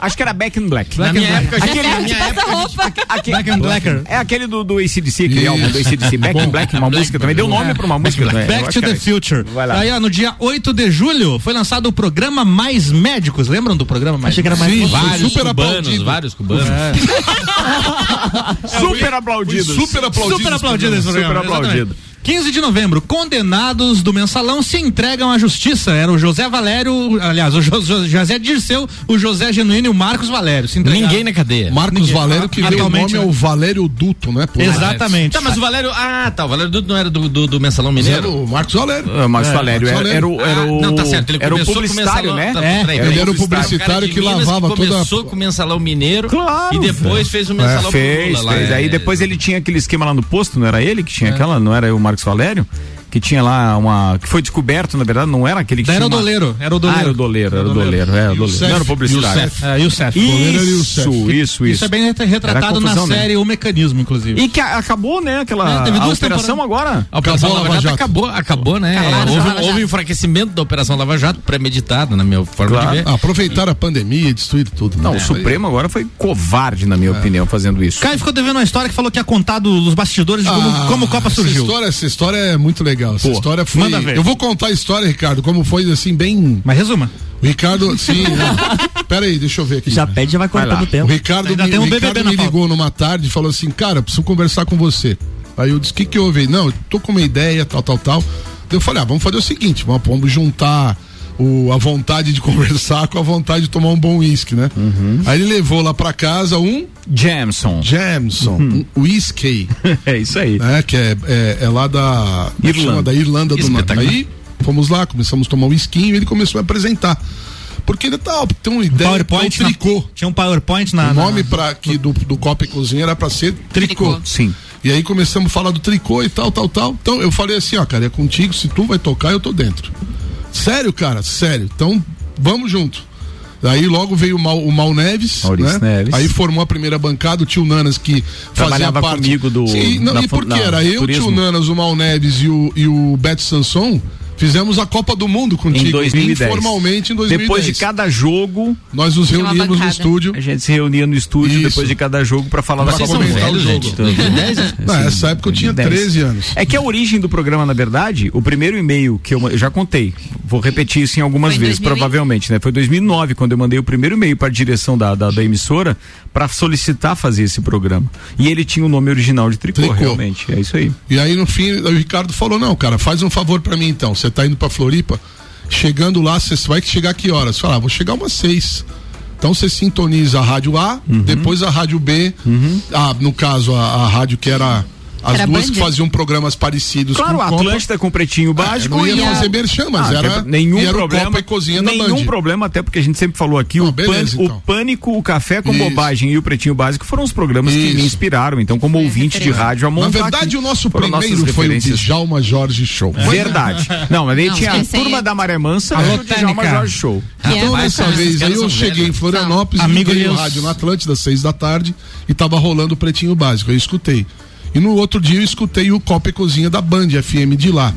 Acho que era Back in Black. Na minha época, Aquele- Black and Blacker. É aquele do, do ACDC, aquele álbum do ACDC. Back in Black, uma música também. Deu nome pra uma música. né? Back to the. Future. Vai lá. Aí, ó, no dia 8 de julho, foi lançado o programa Mais Médicos. Lembram do programa Mais Achei que era mais Sim, vários super cubanos, vários cubanos. Super aplaudidos. Super aplaudido. Super aplaudido esse Super programa. aplaudido. 15 de novembro, condenados do mensalão se entregam à justiça. Era o José Valério, aliás, o Jo- Jo- José Dirceu, o José Genuíno e o Marcos Valério. Se entregaram. Ninguém na cadeia. Marcos Ninguém. Valério que deu o nome né? ao Valério Duto, né? Pô, Exatamente. Tá, mas o Valério. Ah, tá. O Valério Duto não era do, do, do Mensalão Mineiro? Era o Marcos Valério. Ah, Marcos É, Valério Marcos era, era o, era Ah, o. não, tá certo. Ele era o começou com publicitário, mensalão- né? tá, É, peraí, ele era o O publicitário que Minas lavava toda a- Começou com o mensalão mineiro Claro, e depois fez o mensalão pro fez, Lula lá, fez. é. Aí depois ele tinha aquele esquema lá no posto, não era ele que tinha aquela, não era o Marcos Valério? Que tinha lá uma. Que foi descoberto, na verdade, não era aquele que Daí tinha. era o uma- doleiro, era o doleiro. Ah, era o doleiro, era o doleiro, é, o doleiro. Não era o publicitário. Youssef. É, Youssef. Isso, isso, isso. Isso é bem re- retratado Era na né? série O Mecanismo, inclusive. E que a- acabou, né? Aquela É, teve a duas operação agora. A Operação Acabou Lava Jato acabou, acabou, né? Houve, a Lava houve Jato. enfraquecimento da Operação Lava Jato, premeditada, na minha forma Claro. de ver. Ah, aproveitaram a pandemia e destruíram tudo. Não, né? o Supremo agora foi covarde, na minha opinião, fazendo isso. Caio ficou devendo uma história que falou que ia contar do- dos bastidores de como, Ah, como a Copa essa surgiu. História, essa história é muito legal. Essa Pô, história foi. manda ver. Eu vou contar a história, Ricardo, como foi assim, bem. Mas resuma. O Ricardo, sim. né? Pera aí, deixa eu ver aqui. Já pede, já vai cortando o O tempo. Ricardo, Ainda me, tem um o Ricardo me ligou numa tarde e falou assim: Cara, preciso conversar com você. Aí eu disse: O que, que houve? Não, eu tô com uma ideia, tal, tal, tal. Daí Eu falei: Ah, vamos fazer o seguinte: vamos, vamos juntar o, a vontade de conversar com a vontade de tomar um bom uísque, né? Aí ele levou lá pra casa um Jameson. Jameson, um whisky. É isso aí. né, que é, é, é lá da é Irlanda. chama? da Irlanda do Norte. Aí fomos lá, começamos a tomar um esquinho e ele começou a apresentar. Porque ele tá, tem uma ideia, PowerPoint é um tricô. na- tinha um PowerPoint na. o nome na- pra, aqui do, do Copa e Cozinha era pra ser tricô. Tricô. Sim. E aí começamos a falar do tricô e tal, tal, tal. Então eu falei assim, ó, cara, é contigo, se tu vai tocar, eu tô dentro. Sério, cara, sério. Então, vamos junto. Aí logo veio o Mal, o Mal Neves, Maurício né? Neves. Aí formou a primeira bancada, o tio Nanas que Trabalhava fazia parte. comigo do- Sim, não, na e porque na era eu, o tio Nanas, o Mal Neves e o, e o Beto Sanson, fizemos a Copa do Mundo contigo. Em 2010. Informalmente em 2010. Depois de cada jogo, Nós nos reuníamos no estúdio. a gente se reunia no estúdio Isso. depois de cada jogo pra falar da Copa são do Mundo. velhos, gente. 2010, né? Nessa época eu tinha 2010. 13 anos. É que a origem do programa, na verdade, o primeiro e-mail que eu, eu já contei, vou repetir isso em algumas Foi vezes, 2000 e- provavelmente, né? Foi 2009 quando eu mandei o primeiro e-mail para a direção da, da, da emissora para solicitar fazer esse programa. E ele tinha o nome original de tricô, Tricô. realmente. É isso aí. E aí no fim o Ricardo falou: Não, cara, faz um favor pra mim então. Você tá indo pra Floripa, chegando lá, você vai chegar que horas? Fala, ah, vou chegar umas seis. Então você sintoniza a rádio A, Uhum. depois a rádio B, ah, no caso a, a rádio que era as Era duas Band? que faziam programas parecidos Claro, com a Copa. Atlântida com pretinho básico. É, não ia e a- fazer merchan, mas Ah, era que- nenhum e era problema. Copa e Cozinha da nenhum Band. problema, até porque a gente sempre falou aqui, o, beleza, pan- então. o Pânico, o Café com Isso. Bobagem e o Pretinho Básico foram os programas que Isso. me inspiraram. Então, como ouvinte de rádio, a montar Na verdade, aqui. o nosso primeiro foi o. Djalma Jorge Show. Verdade. Não, mas aí Não, tinha a turma é- da Maré Mansa e o Djalma. Jorge Show. Que é Então, bacana. dessa vez aí eu cheguei em Florianópolis, Amigo liguei o rádio na Atlântida, seis da tarde, e tava rolando o Pretinho Básico. Eu escutei. E no outro dia eu escutei o Copa e Cozinha da Band FM de lá.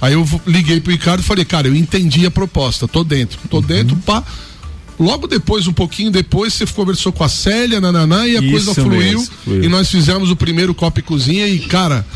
Aí eu liguei pro Ricardo e falei, cara, eu entendi a proposta, tô dentro. Tô Uhum. dentro, pá. Logo depois, um pouquinho depois, você conversou com a Célia, nananã, e a Isso coisa fluiu. mesmo, fluiu. E nós fizemos o primeiro Copa e Cozinha e, cara,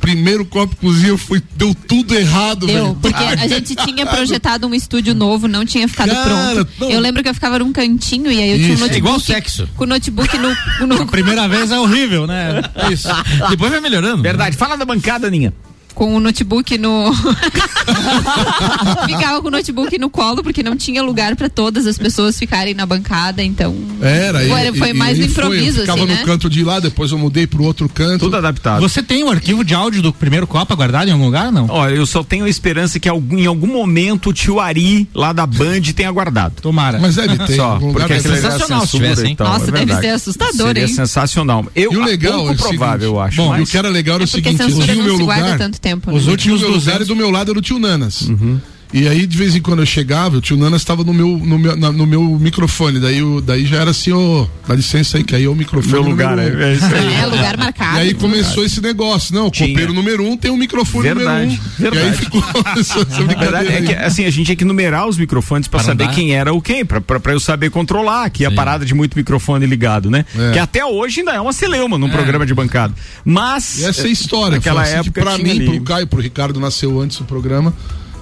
primeiro Copa e Cozinha foi, deu tudo errado, Deu, velho. porque a gente tinha projetado um estúdio novo, não tinha ficado Cara, pronto. não. Eu lembro que eu ficava num cantinho e aí eu tinha um Isso. notebook. É igual sexo. Com o notebook no. no- A primeira vez é horrível, né? É isso. Depois vai melhorando. Verdade. Fala da bancada, Ninha. Com o notebook no. Ficava com o notebook no colo, porque não tinha lugar pra todas as pessoas ficarem na bancada, então. Era, Foi- e- foi e- mais e no foi, improviso, eu ficava assim, no né? canto de lá, depois eu mudei pro outro canto. Tudo adaptado. Você tem um arquivo de áudio do primeiro Copa guardado em algum lugar não? Olha, eu só tenho a esperança que algum- em algum momento o tio Ari, lá da Band, tenha guardado. Tomara. Mas deve ter. Só, porque era sensacional se tivesse, hein? tal, Nossa, é deve ser assustador, Seria hein? sensacional. Eu, E o legal pouco é o provável, seguinte, eu acho. Bom, e o mas- que era legal era É o seguinte, censura tinha o não meu lugar. tanto tempo. Os né? Tinha o últimos 200. e do meu lado era o tio Nanas. E aí, de vez em quando eu chegava, o tio Nanas estava no meu, no, meu, na- no meu microfone. Daí, o- daí já era assim, ô, dá licença aí, que aí é o microfone. Meu lugar, um. é, é isso aí. É, lugar marcado. E aí começou esse negócio. Não, o Tinha. copeiro número um tem o microfone Verdade, número um. verdade. E aí ficou essa, essa Na brincadeira. verdade, é que, assim, a gente tinha que numerar os microfones pra Pra saber andar. quem era o quem, pra eu saber controlar, que a parada de muito microfone ligado, né? É. Que até hoje ainda é uma celeuma num programa de bancada. Mas. E essa é a história. Naquela foi assim, época. pra mim, ali. pro Caio, pro Ricardo nasceu antes do programa.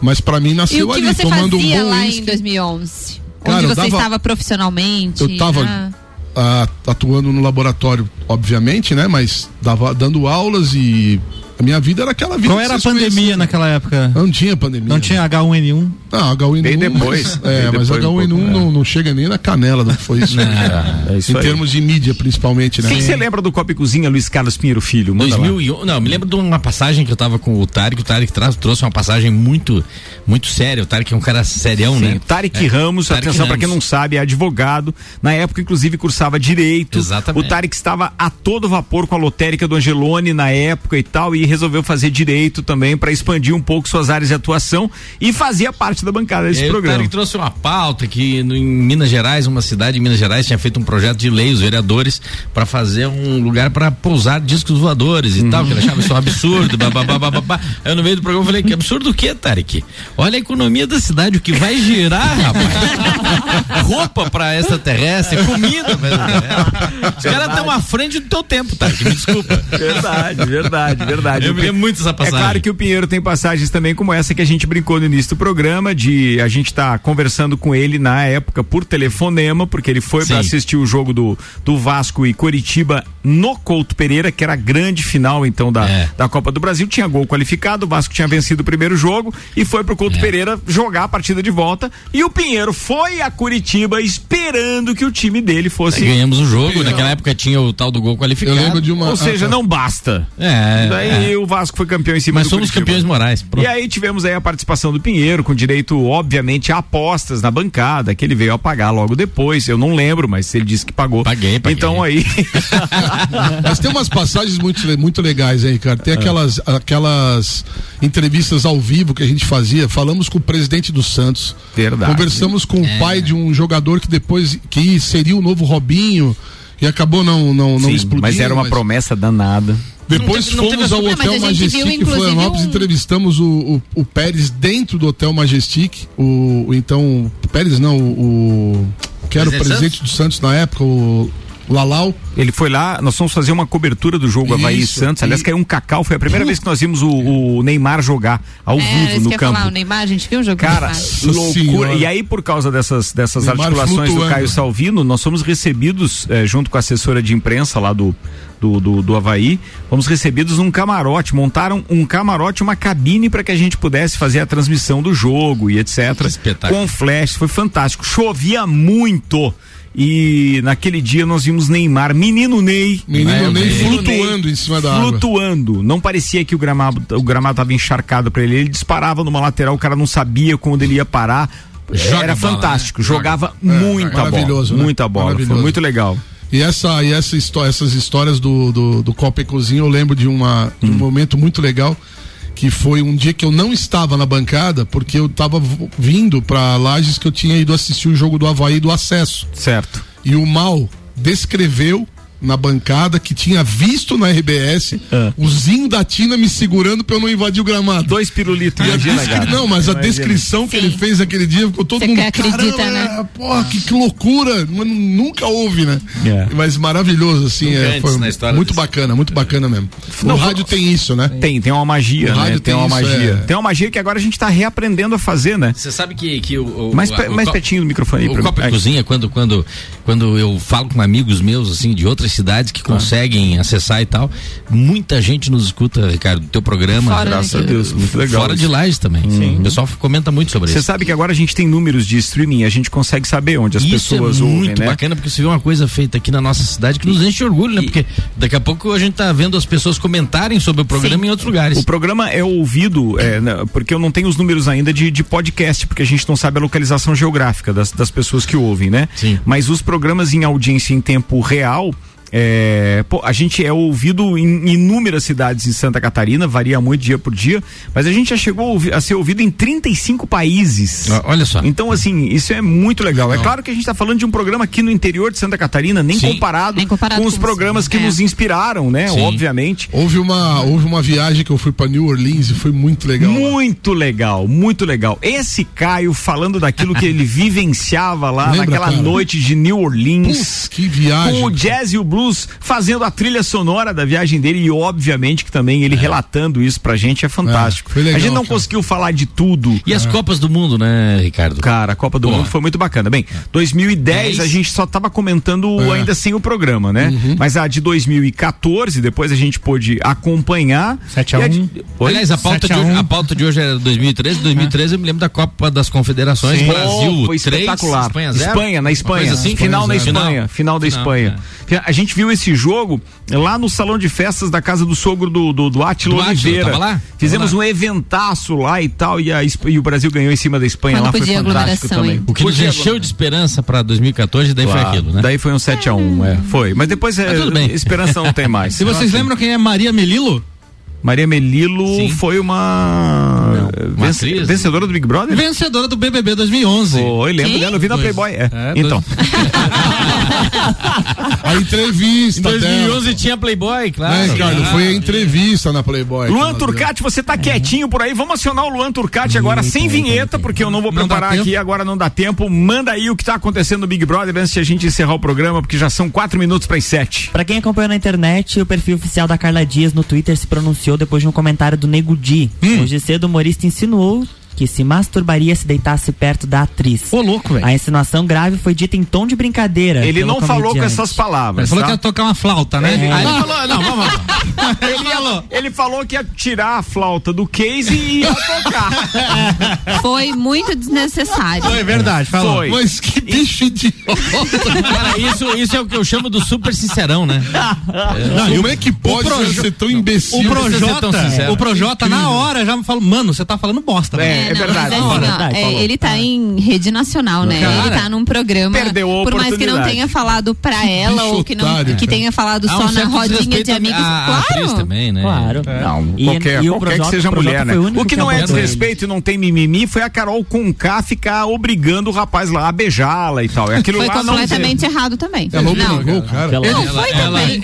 Mas pra mim E nasceu o que ali, você tomando um fazia bom lá uísque. em 2011? Cara, Onde você dava- estava profissionalmente? Eu tava Ah. ah, atuando no laboratório, obviamente, né? Mas dava, dando aulas e A minha vida era aquela vida. Qual era a pandemia conheciam. naquela época? Não tinha pandemia. Não tinha H1N1? Não, H1N1. Bem depois. É, Bem mas depois um H1N1 pouco, não, não chega nem na canela do que foi isso. É, é isso em aí. termos de mídia, principalmente, né? Quem você lembra do Copa e Cozinha, Luiz Carlos Pinheiro Filho? Manda lá. 2001, não, me lembro de uma passagem que eu tava com o Tarek, o Tarek trouxe uma passagem muito, muito séria, o Tarek é um cara serião, Sim, né? Tarek É, Ramos, Tarek atenção para quem não sabe, é advogado. Na época, inclusive, cursava direito. Exatamente. O Tarek estava a todo vapor com a lotérica do Angelone na época e tal, e resolveu fazer direito também para expandir um pouco suas áreas de atuação e fazia parte da bancada desse E aí programa. O Tarek trouxe uma pauta que no- em Minas Gerais, uma cidade em Minas Gerais, tinha feito um projeto de lei, os vereadores, para fazer um lugar para pousar discos voadores e tal, que ele achava isso um absurdo. eu, no meio do programa eu falei, que absurdo o que, Tarek? Olha a economia da cidade, o que vai girar, rapaz. Roupa para extraterrestre, comida pra extraterrestre. Os caras estão à frente do teu tempo, Tarek, me desculpa. Verdade, verdade, verdade. Eu me lembro muito dessa É passagem. claro que o Pinheiro tem passagens também como essa que a gente brincou no início do programa, de a gente tá conversando com ele na época por telefonema, porque ele foi para assistir o jogo do, do Vasco e Coritiba no Couto Pereira, que era a grande final então da, É. da Copa do Brasil. Tinha gol qualificado, o Vasco tinha vencido o primeiro jogo e foi pro É. Couto Pereira jogar a partida de volta. E o Pinheiro foi a Curitiba esperando que o time dele fosse. Aí ganhamos o jogo, naquela época tinha o tal do gol qualificado. Eu lembro de uma. Ou seja, não basta. É, Daí é. O Vasco foi campeão em cima Mas do somos Curitiba. campeões morais. Pronto. E aí tivemos aí a participação do Pinheiro, com direito, obviamente, a apostas na bancada, que ele veio a pagar logo depois. Eu não lembro, mas ele disse que pagou. Paguei, paguei. Então aí. Mas tem umas passagens muito, muito legais aí, cara. Tem aquelas, aquelas entrevistas ao vivo que a gente fazia. Falamos com o presidente do Santos. Verdade. Conversamos com É. o pai de um jogador que depois que seria o novo Robinho e acabou não não não Sim, explodindo. mas era uma promessa danada. Depois Não teve- fomos ao Hotel viu, Majestic em Florianópolis, um- entrevistamos o, o, o Pérez dentro do Hotel Majestic. O, o então, Pérez não, o, o que era o Presidente presidente do Santos na época, o Lalau. Ele foi lá, nós fomos fazer uma cobertura do jogo Havaí Isso, Santos. Aliás, e- caiu um cacau. Foi a primeira vez que nós vimos o, o Neymar jogar ao É, vivo no campo. falar, o Neymar, a gente viu o jogo do Cara, loucura. E aí, por causa dessas, dessas Neymar articulações do flutuando. Caio Salvino, nós fomos recebidos, eh, junto com a assessora de imprensa lá do, do, do, do Havaí, fomos recebidos num camarote. Montaram um camarote, uma cabine para que a gente pudesse fazer a transmissão do jogo e etc. Que espetáculo. Com flash, foi fantástico. Chovia muito. E naquele dia nós vimos Neymar, menino Ney. Menino É, Ney flutuando em cima da água. Flutuando. Não parecia que o gramado o gramado estava encharcado para ele. Ele disparava numa lateral, o cara não sabia quando ele ia parar. Joga Era bola, fantástico. né? Joga. Jogava muita bola. maravilhoso, né? Muita bola. Foi muito legal. E, essa, e essa histó essas histórias do, do, do Copa e Cozinha, eu lembro de, uma, de um Hum. momento muito legal, que foi um dia que eu não estava na bancada, porque eu estava vindo para Lages que eu tinha ido assistir o jogo do Havaí do acesso. Certo. E o Mal descreveu na bancada que tinha visto na RBS Ah. o Zinho da Tina me segurando pra eu não invadir o gramado. Dois pirulitos. E a imagina, descri-. Não, mas a Imagina. descrição que ele fez aquele dia ficou todo Você mundo. acredita, "Caramba, né?" é, Porra, que, que loucura! Mas nunca houve, né? É. Mas maravilhoso, assim. É, antes foi na história muito desse- bacana, muito bacana mesmo. Não, o rádio tem isso, né? Tem, tem uma magia, O né? rádio Tem, tem uma isso, magia. é. Tem uma magia que agora a gente tá reaprendendo a fazer, né? Você sabe que, que o, o, Mais, o- mais pertinho do microfone aí. O Aí. Cozinha, quando, quando, quando eu falo com amigos meus, assim, de outras cidades que conseguem acessar e tal, muita gente nos escuta, Ricardo, do teu programa. Fora Graças a Deus, muito legal. Fora isso. de Lages também. O pessoal comenta muito sobre Você isso. sabe que agora a gente tem números de streaming, a gente consegue saber onde as Isso pessoas é ouvem, muito né? bacana porque você vê uma coisa feita aqui na nossa cidade que nos enche de orgulho, né? Porque daqui a pouco a gente tá vendo as pessoas comentarem sobre o programa em outros lugares. O programa é ouvido, é, né, porque eu não tenho os números ainda de, de podcast, porque a gente não sabe a localização geográfica das, das pessoas que ouvem, né? Sim. Mas os programas em audiência em tempo real. É, pô, a gente é ouvido em inúmeras cidades em Santa Catarina, varia muito dia por dia, mas a gente já chegou a, ser ouvido em 35 países. Olha só. Então, assim, isso é muito legal. É claro que a gente está falando de um programa aqui no interior de Santa Catarina, nem comparado, Nem comparado com os com programas os- que é. nos inspiraram, né? Sim. Obviamente. Houve uma, houve uma viagem que eu fui pra New Orleans e foi muito legal. lá. Muito legal, muito legal. Esse Caio falando daquilo que ele vivenciava lá Lembra, naquela cara? noite de New Orleans. Putz, que viagem. Com o jazz e o blues Cruz fazendo a trilha sonora da viagem dele e obviamente que também ele relatando isso pra gente é fantástico. foi legal, a gente não cara. conseguiu falar de tudo. E as Copas do Mundo, né, Ricardo? Cara, a Copa do Pô. Mundo foi muito bacana. Bem, 2010 a gente só tava comentando É. ainda sem o programa, né? Uhum. Mas a de 2014, depois a gente pôde acompanhar. 7 a E 1. de- Oi? Aliás, a pauta, 7 de a hoje, 1. a pauta de hoje era 2013. 2013 eu me lembro da Copa das Confederações. Sim. Brasil Oh, foi 3, espetacular. Espanha 0. Espanha, na Espanha. assim? final na. Espanha. Final da Final, Espanha. A gente viu esse jogo lá no salão de festas da casa do sogro do, do, do Átila Do Oliveira. tava lá? Fizemos Tava um eventaço lá e tal, e, a e o Brasil ganhou em cima da Espanha Quando lá, foi fantástico também. hein? O que nos Podia encheu de esperança pra 2014, daí Claro. foi aquilo, né? Daí foi um 7x1, é. Foi. Mas depois é, Mas tudo bem. esperança não tem mais. E vocês lembram quem é Maria Melilo? Maria Melilo Sim. foi uma, Uma vence- atriz? vencedora do Big Brother? Vencedora do BBB 2011. Foi, lembro Quem? dela, eu vi na Dois. Playboy. É. É, então. A entrevista Em 2011 tinha Playboy, claro. dela. É, Ricardo, Ah, foi a entrevista na Playboy. Luan Turcati, você tá quietinho por aí. Vamos acionar o Luan Turcati agora sem vinheta, porque eu não vou Não preparar tempo? aqui, agora não dá tempo. Manda aí o que tá acontecendo no Big Brother antes de a gente encerrar o programa, porque já são quatro minutos para as sete. Pra quem acompanhou na internet, o perfil oficial da Carla Dias no Twitter se pronunciou depois de um comentário do Nego Di. Hum. Hoje cedo, o humorista insinuou que se masturbaria se deitasse perto da atriz. Ô, louco, velho. A insinuação grave foi dita em tom de brincadeira. Ele não falou com comediante. essas palavras. Ele falou tá? que ia tocar uma flauta, né? Aí aí ele ele falou, não, vamos lá. Ele falou, ele falou que ia tirar a flauta do case e ia tocar. Foi muito desnecessário. Foi verdade, falou. Foi. Mas que bicho idiota. Cara, isso, isso é o que eu chamo do super sincerão, né? Não, Como é que pode Projo- ser tão imbecil? O precisa ser tão Projota, sincero. o Projota na hora já me falou, mano, você tá falando bosta. velho." É, é não, verdade. mas assim, ó, é, ele tá em rede nacional, né? Cara, ele tá num programa. perdeu a por mais que não tenha falado pra ela ou que, não, otário, que tenha falado um só na certo rodinha de amigos. atriz claro. também, né? Claro. Não, E- qualquer, e qualquer que seja mulher, né? o que não é desrespeito e não tem mimimi foi a Carol Conká ficar obrigando o rapaz lá a beijá-la e tal. É aquilo Foi lá não completamente errado também. Ela não, obrigou cara. Não foi ela também.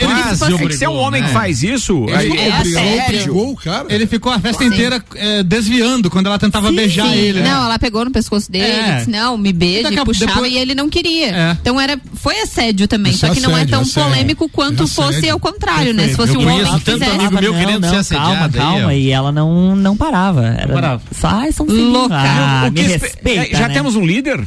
se É é um homem né? que faz isso, É. Ele ficou a festa inteira é, desviando quando ela tentava beijar Sim, ele, né? Não, ela pegou no pescoço dele, É. disse, não, me beija, e puxava depois- e ele não queria. É. Então era, foi assédio também, Isso é só que não é assédio, tão assédio. polêmico quanto É fosse assédio. ao contrário, né? Se fosse Eu um homem que tanto fizesse. amigo meu não, querendo não, ser calma, assediado aí, calma. ó. E ela não, não parava. Era, parava. Sai, são. Louca. Ah, O me respeita, é, já né? temos um líder?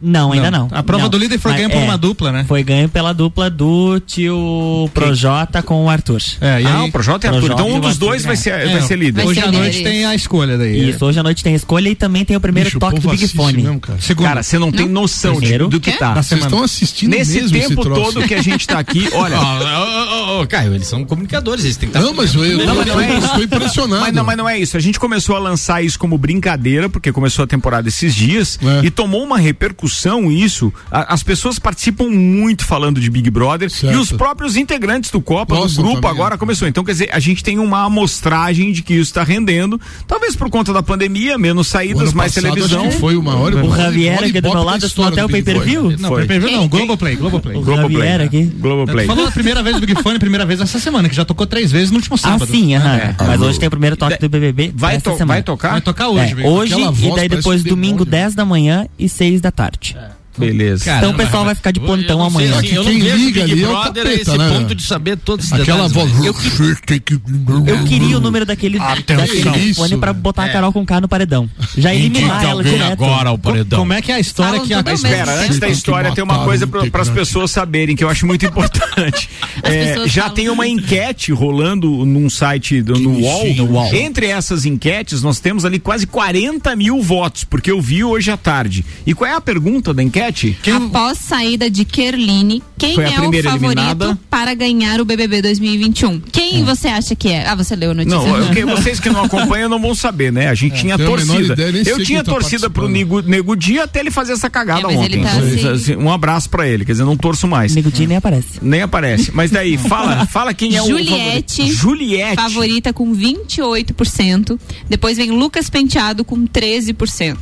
Não, ainda não. A prova Não. do líder foi Mas, ganha por é, uma dupla, né? Foi ganho pela dupla do tio Projota com o Arthur. É, e ah, aí, o Projota é Arthur. Projota Então um e dos Arthur, dois vai né? ser, É, vai ser líder. Vai hoje ser à noite líder, tem a escolha daí. Isso, hoje à noite tem a escolha e também tem o primeiro Bicho, o toque do Big Fone. mesmo, cara. Você não tem noção de- do que Quê? tá. Vocês estão assistindo Nesse tempo todo que a gente tá aqui, olha. Ó, Caio, eles são comunicadores, eles têm que estar. Não, mas eu, eu, Não, mas não é estou impressionado. Mas não, mas não é isso. A gente começou a lançar isso como brincadeira, porque começou a temporada esses dias, É. e tomou uma repercussão isso. A- as pessoas participam muito falando de Big Brother Certo. e os próprios integrantes do Copa, Gostam do grupo também, agora começou. Então, quer dizer, a gente tem uma amostragem de que isso está rendendo, talvez por conta da pandemia, menos saídas, mais passado, televisão. acho que foi o maior. O Javier aqui do meu na lado assinou até o pay-per-view? Não, Foi. pay per view não? Globoplay, Globoplay. O Globoplay. Javier aqui. Globoplay. Falou a primeira vez do Big Fone, primeira vez essa semana, que já tocou três vezes no último Ah, sábado. sim, aham. É. Mas hoje tem o primeiro toque do BBB. Vai, to- semana. vai tocar? Vai tocar hoje, É, velho. hoje e daí depois domingo, demônio. 10 da manhã e 6 da tarde. Beleza. Caramba, Então o pessoal vai ficar de eu não sei, amanhã. assim, eu não vejo liga Big ali é o Brother a capeta, esse né? ponto de saber todos os Aquela detalhes. voz. mas- Eu, que- eu queria o número daquele, daquele telefone pra botar a Carol com K no paredão. Já eliminar Indica ela direto. agora ao paredão. Como é que é a história Falam que a mesmo Espera, antes da história tem uma coisa o para as pessoas saberem que eu acho muito importante. É, já falam. tem uma enquete rolando num site do, no, UOL. No UOL. Entre essas enquetes, nós temos ali quase 40 mil votos, porque eu vi hoje à tarde. E qual é a pergunta da enquete? Após saída de Kerline, quem é o favorito eliminada? para ganhar o BBB 2021? Quem você acha que é? Ah, você leu a notícia. Não, eu- que- vocês que não acompanham não vão saber, né? A gente tinha tenho a menor torcida. ideia, eu tinha quem tá torcida pro. Nego, Nego Dia até ele fazer essa cagada É, mas ontem. ele tá assim- Assim, Um abraço pra ele, quer dizer, não torço mais. Nego Di nem aparece. Nem aparece. Mas daí, fala, fala quem é o Juliette, favorito. Juliette. favorita com 28%. Depois vem Lucas Penteado com 13%.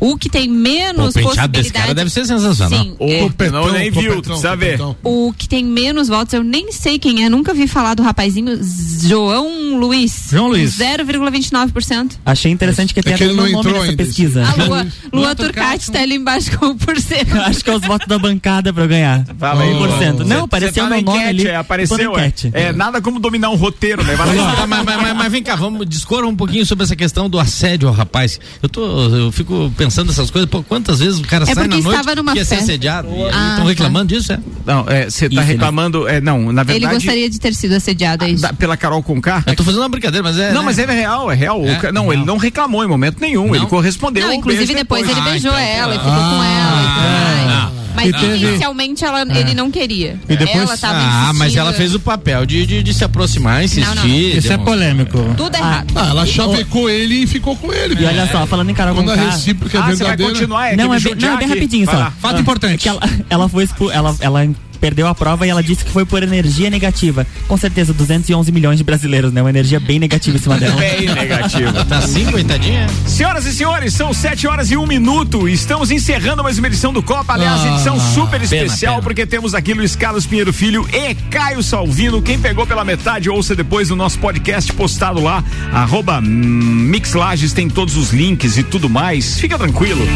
O que tem menos o penteado desse possibilidade. cara deve ser sensacional. Sim, Ô, é. não, nem viu, tu precisa ver. O que tem menos votos, eu nem sei quem é, nunca vi falar do rapazinho João Luiz. João Luiz. 0,29%. Achei interessante que É ele não meu nome nessa ainda, pesquisa. A Lua, Lua Lua Turcati tá ali embaixo com 1%. Acho que é os votos da bancada pra eu ganhar. Fala aí, 1%. Cê- Não, apareceu tá meu nome enquete, ali. É, apareceu, na é. É, nada como dominar um roteiro, né? Mas- mas- mas vem cá, vamos discorrer um pouquinho sobre essa questão do assédio ao rapaz. Eu tô, eu fico pensando nessas coisas, pô, quantas vezes o cara É sai na noite que ia ser assediado? Ah, Estão tá. reclamando disso, é? Não, você tá Isso, ele- reclamando. É, não, na verdade. Ele gostaria de ter sido assediado, é isso. da- pela Carol Conká? Eu tô fazendo uma brincadeira, mas é. Não, né? mas é real, é real. É? ca- não, ele não reclamou em momento nenhum. Não? Ele correspondeu. Não, inclusive beijo depois, ele Ah, beijou então, ela e tá. ficou com ela e. Mas teve- inicialmente ela, ele não queria. E depois- ela tava Ah, mas ela fez o papel de, de, de se aproximar, insistir. Não, não. Isso é polêmico. Tudo errado. Ah, ela chavecou ele e ficou com ele. E olha só, falando em Carol Quando a Conká, recíproca é Ah, você vai verdadeira. continuar? É Não, é bem, não, é bem rapidinho Vai só. lá. Fato importante. Que ela, ela foi expu- ela, ela perdeu a prova e ela disse que foi por energia negativa. Com certeza, 211 milhões de brasileiros, né? Uma energia bem negativa em cima dela. Bem negativo. Tá assim, coitadinha? Senhoras e senhores, são 7 horas e um minuto. Estamos encerrando mais uma edição do Copa. Aliás, edição super especial, pena. porque temos aqui Luiz Carlos Pinheiro Filho e Caio Salvino. Quem pegou pela metade, ouça depois no nosso podcast postado lá. Arroba Mixlages, tem todos os links e tudo mais. Fica tranquilo.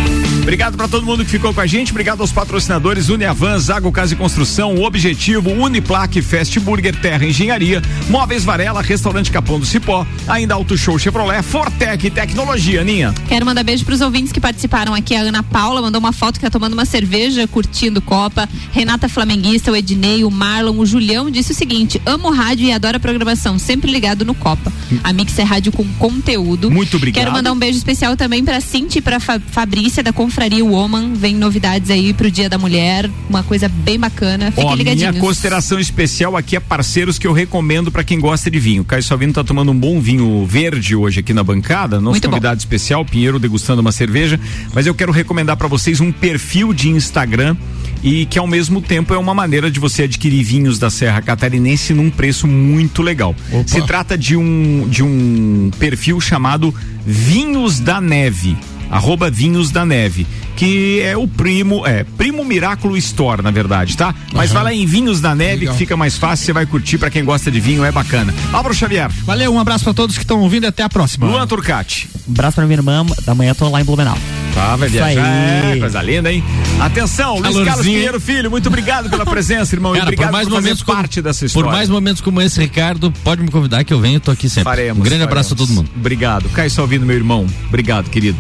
Obrigado para todo mundo que ficou com a gente. Obrigado aos patrocinadores Uniavan, Zago Casa e Construção, O Objetivo, Uniplaque, Fast Burger, Terra Engenharia, Móveis Varela, Restaurante Capão do Cipó, ainda Auto Show Chevrolet, Fortec Tecnologia, Ninha. Quero mandar beijo pros ouvintes que participaram aqui. A Ana Paula mandou uma foto que tá tomando uma cerveja, curtindo Copa. Renata Flamenguista, o Ednei, o Marlon, o Julião disse o seguinte: amo rádio e adoro a programação, sempre ligado no Copa. A Mix é rádio com conteúdo. Muito obrigado. Quero mandar um beijo especial também pra Cinti e pra Fa- Fabrícia da Confraria Woman. Vem novidades aí pro Dia da Mulher, uma coisa bem bacana. Fiquem Ó, ligadinhos. minha consideração especial aqui é parceiros que eu recomendo pra quem gosta de vinho. Caio Salvino tá tomando um bom vinho verde hoje aqui na bancada, nosso Muito bom. convidado especial, Pinheiro degustando uma cerveja, mas eu quero recomendar pra vocês um perfil de Instagram e que ao mesmo tempo é uma maneira de você adquirir vinhos da Serra Catarinense num preço muito legal. Se trata de um de um perfil chamado Vinhos da Neve arroba Vinhos da Neve, que é o primo, é, Primo Miraculo Store, na verdade, tá? Mas Aham. vai lá em Vinhos da Neve, Legal. que fica mais fácil, você vai curtir pra quem gosta de vinho, é bacana. Álvaro Xavier, Valeu, um abraço pra todos que estão ouvindo e até a próxima. Luan Turcati. Um abraço pra minha irmã, da manhã tô lá em Blumenau. Tá, vai Isso viajar, aí. é, coisa linda, hein? Atenção, Luiz. Carlos Pinheiro Filho, muito obrigado pela presença, irmão, e Cara, obrigado por mais por fazer momentos como- parte dessa Por história. mais momentos como esse, Ricardo, pode me convidar que eu venho, tô aqui sempre. Faremos, um grande faremos. abraço a todo mundo. Obrigado. Caio Salvino, meu irmão. Obrigado, querido.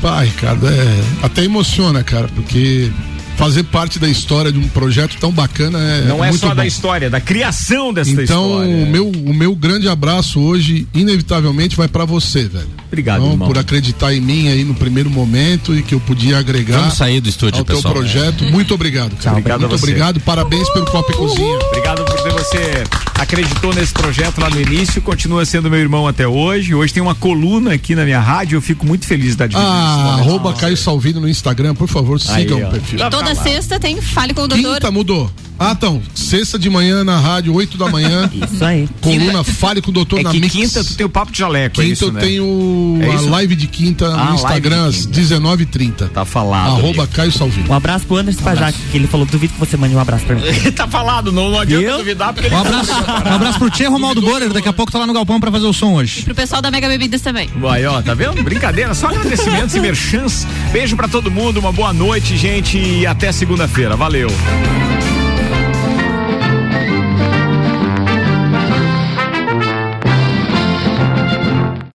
Pai, Ricardo, é, até emociona, cara, porque fazer parte da história de um projeto tão bacana é Não é muito só bom. da história, da criação dessa Então, história. o meu, o meu grande abraço hoje, inevitavelmente, vai pra você, velho. Obrigado, Então, irmão. por acreditar em mim aí no primeiro momento e que eu podia agregar Vamos sair do estúdio, ao teu pessoal. projeto. Muito obrigado, cara. Obrigado a Muito você. obrigado, parabéns pelo Copa e Cozinha. Obrigado você acreditou nesse projeto lá no início, continua sendo meu irmão até hoje. Hoje tem uma coluna aqui na minha rádio, eu fico muito feliz dividir esse Ah, arroba Caio Salvino no Instagram, por favor, sigam o perfil. Tá Toda sexta tem Fale com o Doutor. Quinta mudou. Ah, então, sexta de manhã na rádio, 8 da manhã. Isso aí. Coluna Fale com o Doutor É na que Mix. quinta tu tem o papo de jaleco, é Quinta isso, eu né? tenho É a live de quinta Ah, no Instagram às de quinta. 19h30. Tá falado. Arroba Caio Salvino. Um abraço pro Anderson Pajac, que ele falou, duvido que você mande um abraço pra mim. tá falado, não, não adianta Viu? Duvidar porque ele Um abraço, um abraço pro Tchê Romaldo Borer, daqui a pouco tá lá no Galpão pra fazer o som hoje. Pro pessoal da Mega Bebidas também. Vai, ó, tá vendo? Brincadeira, só agradecimentos e merchans. Beijo pra todo mundo, uma boa noite, gente, e até segunda-feira. Valeu.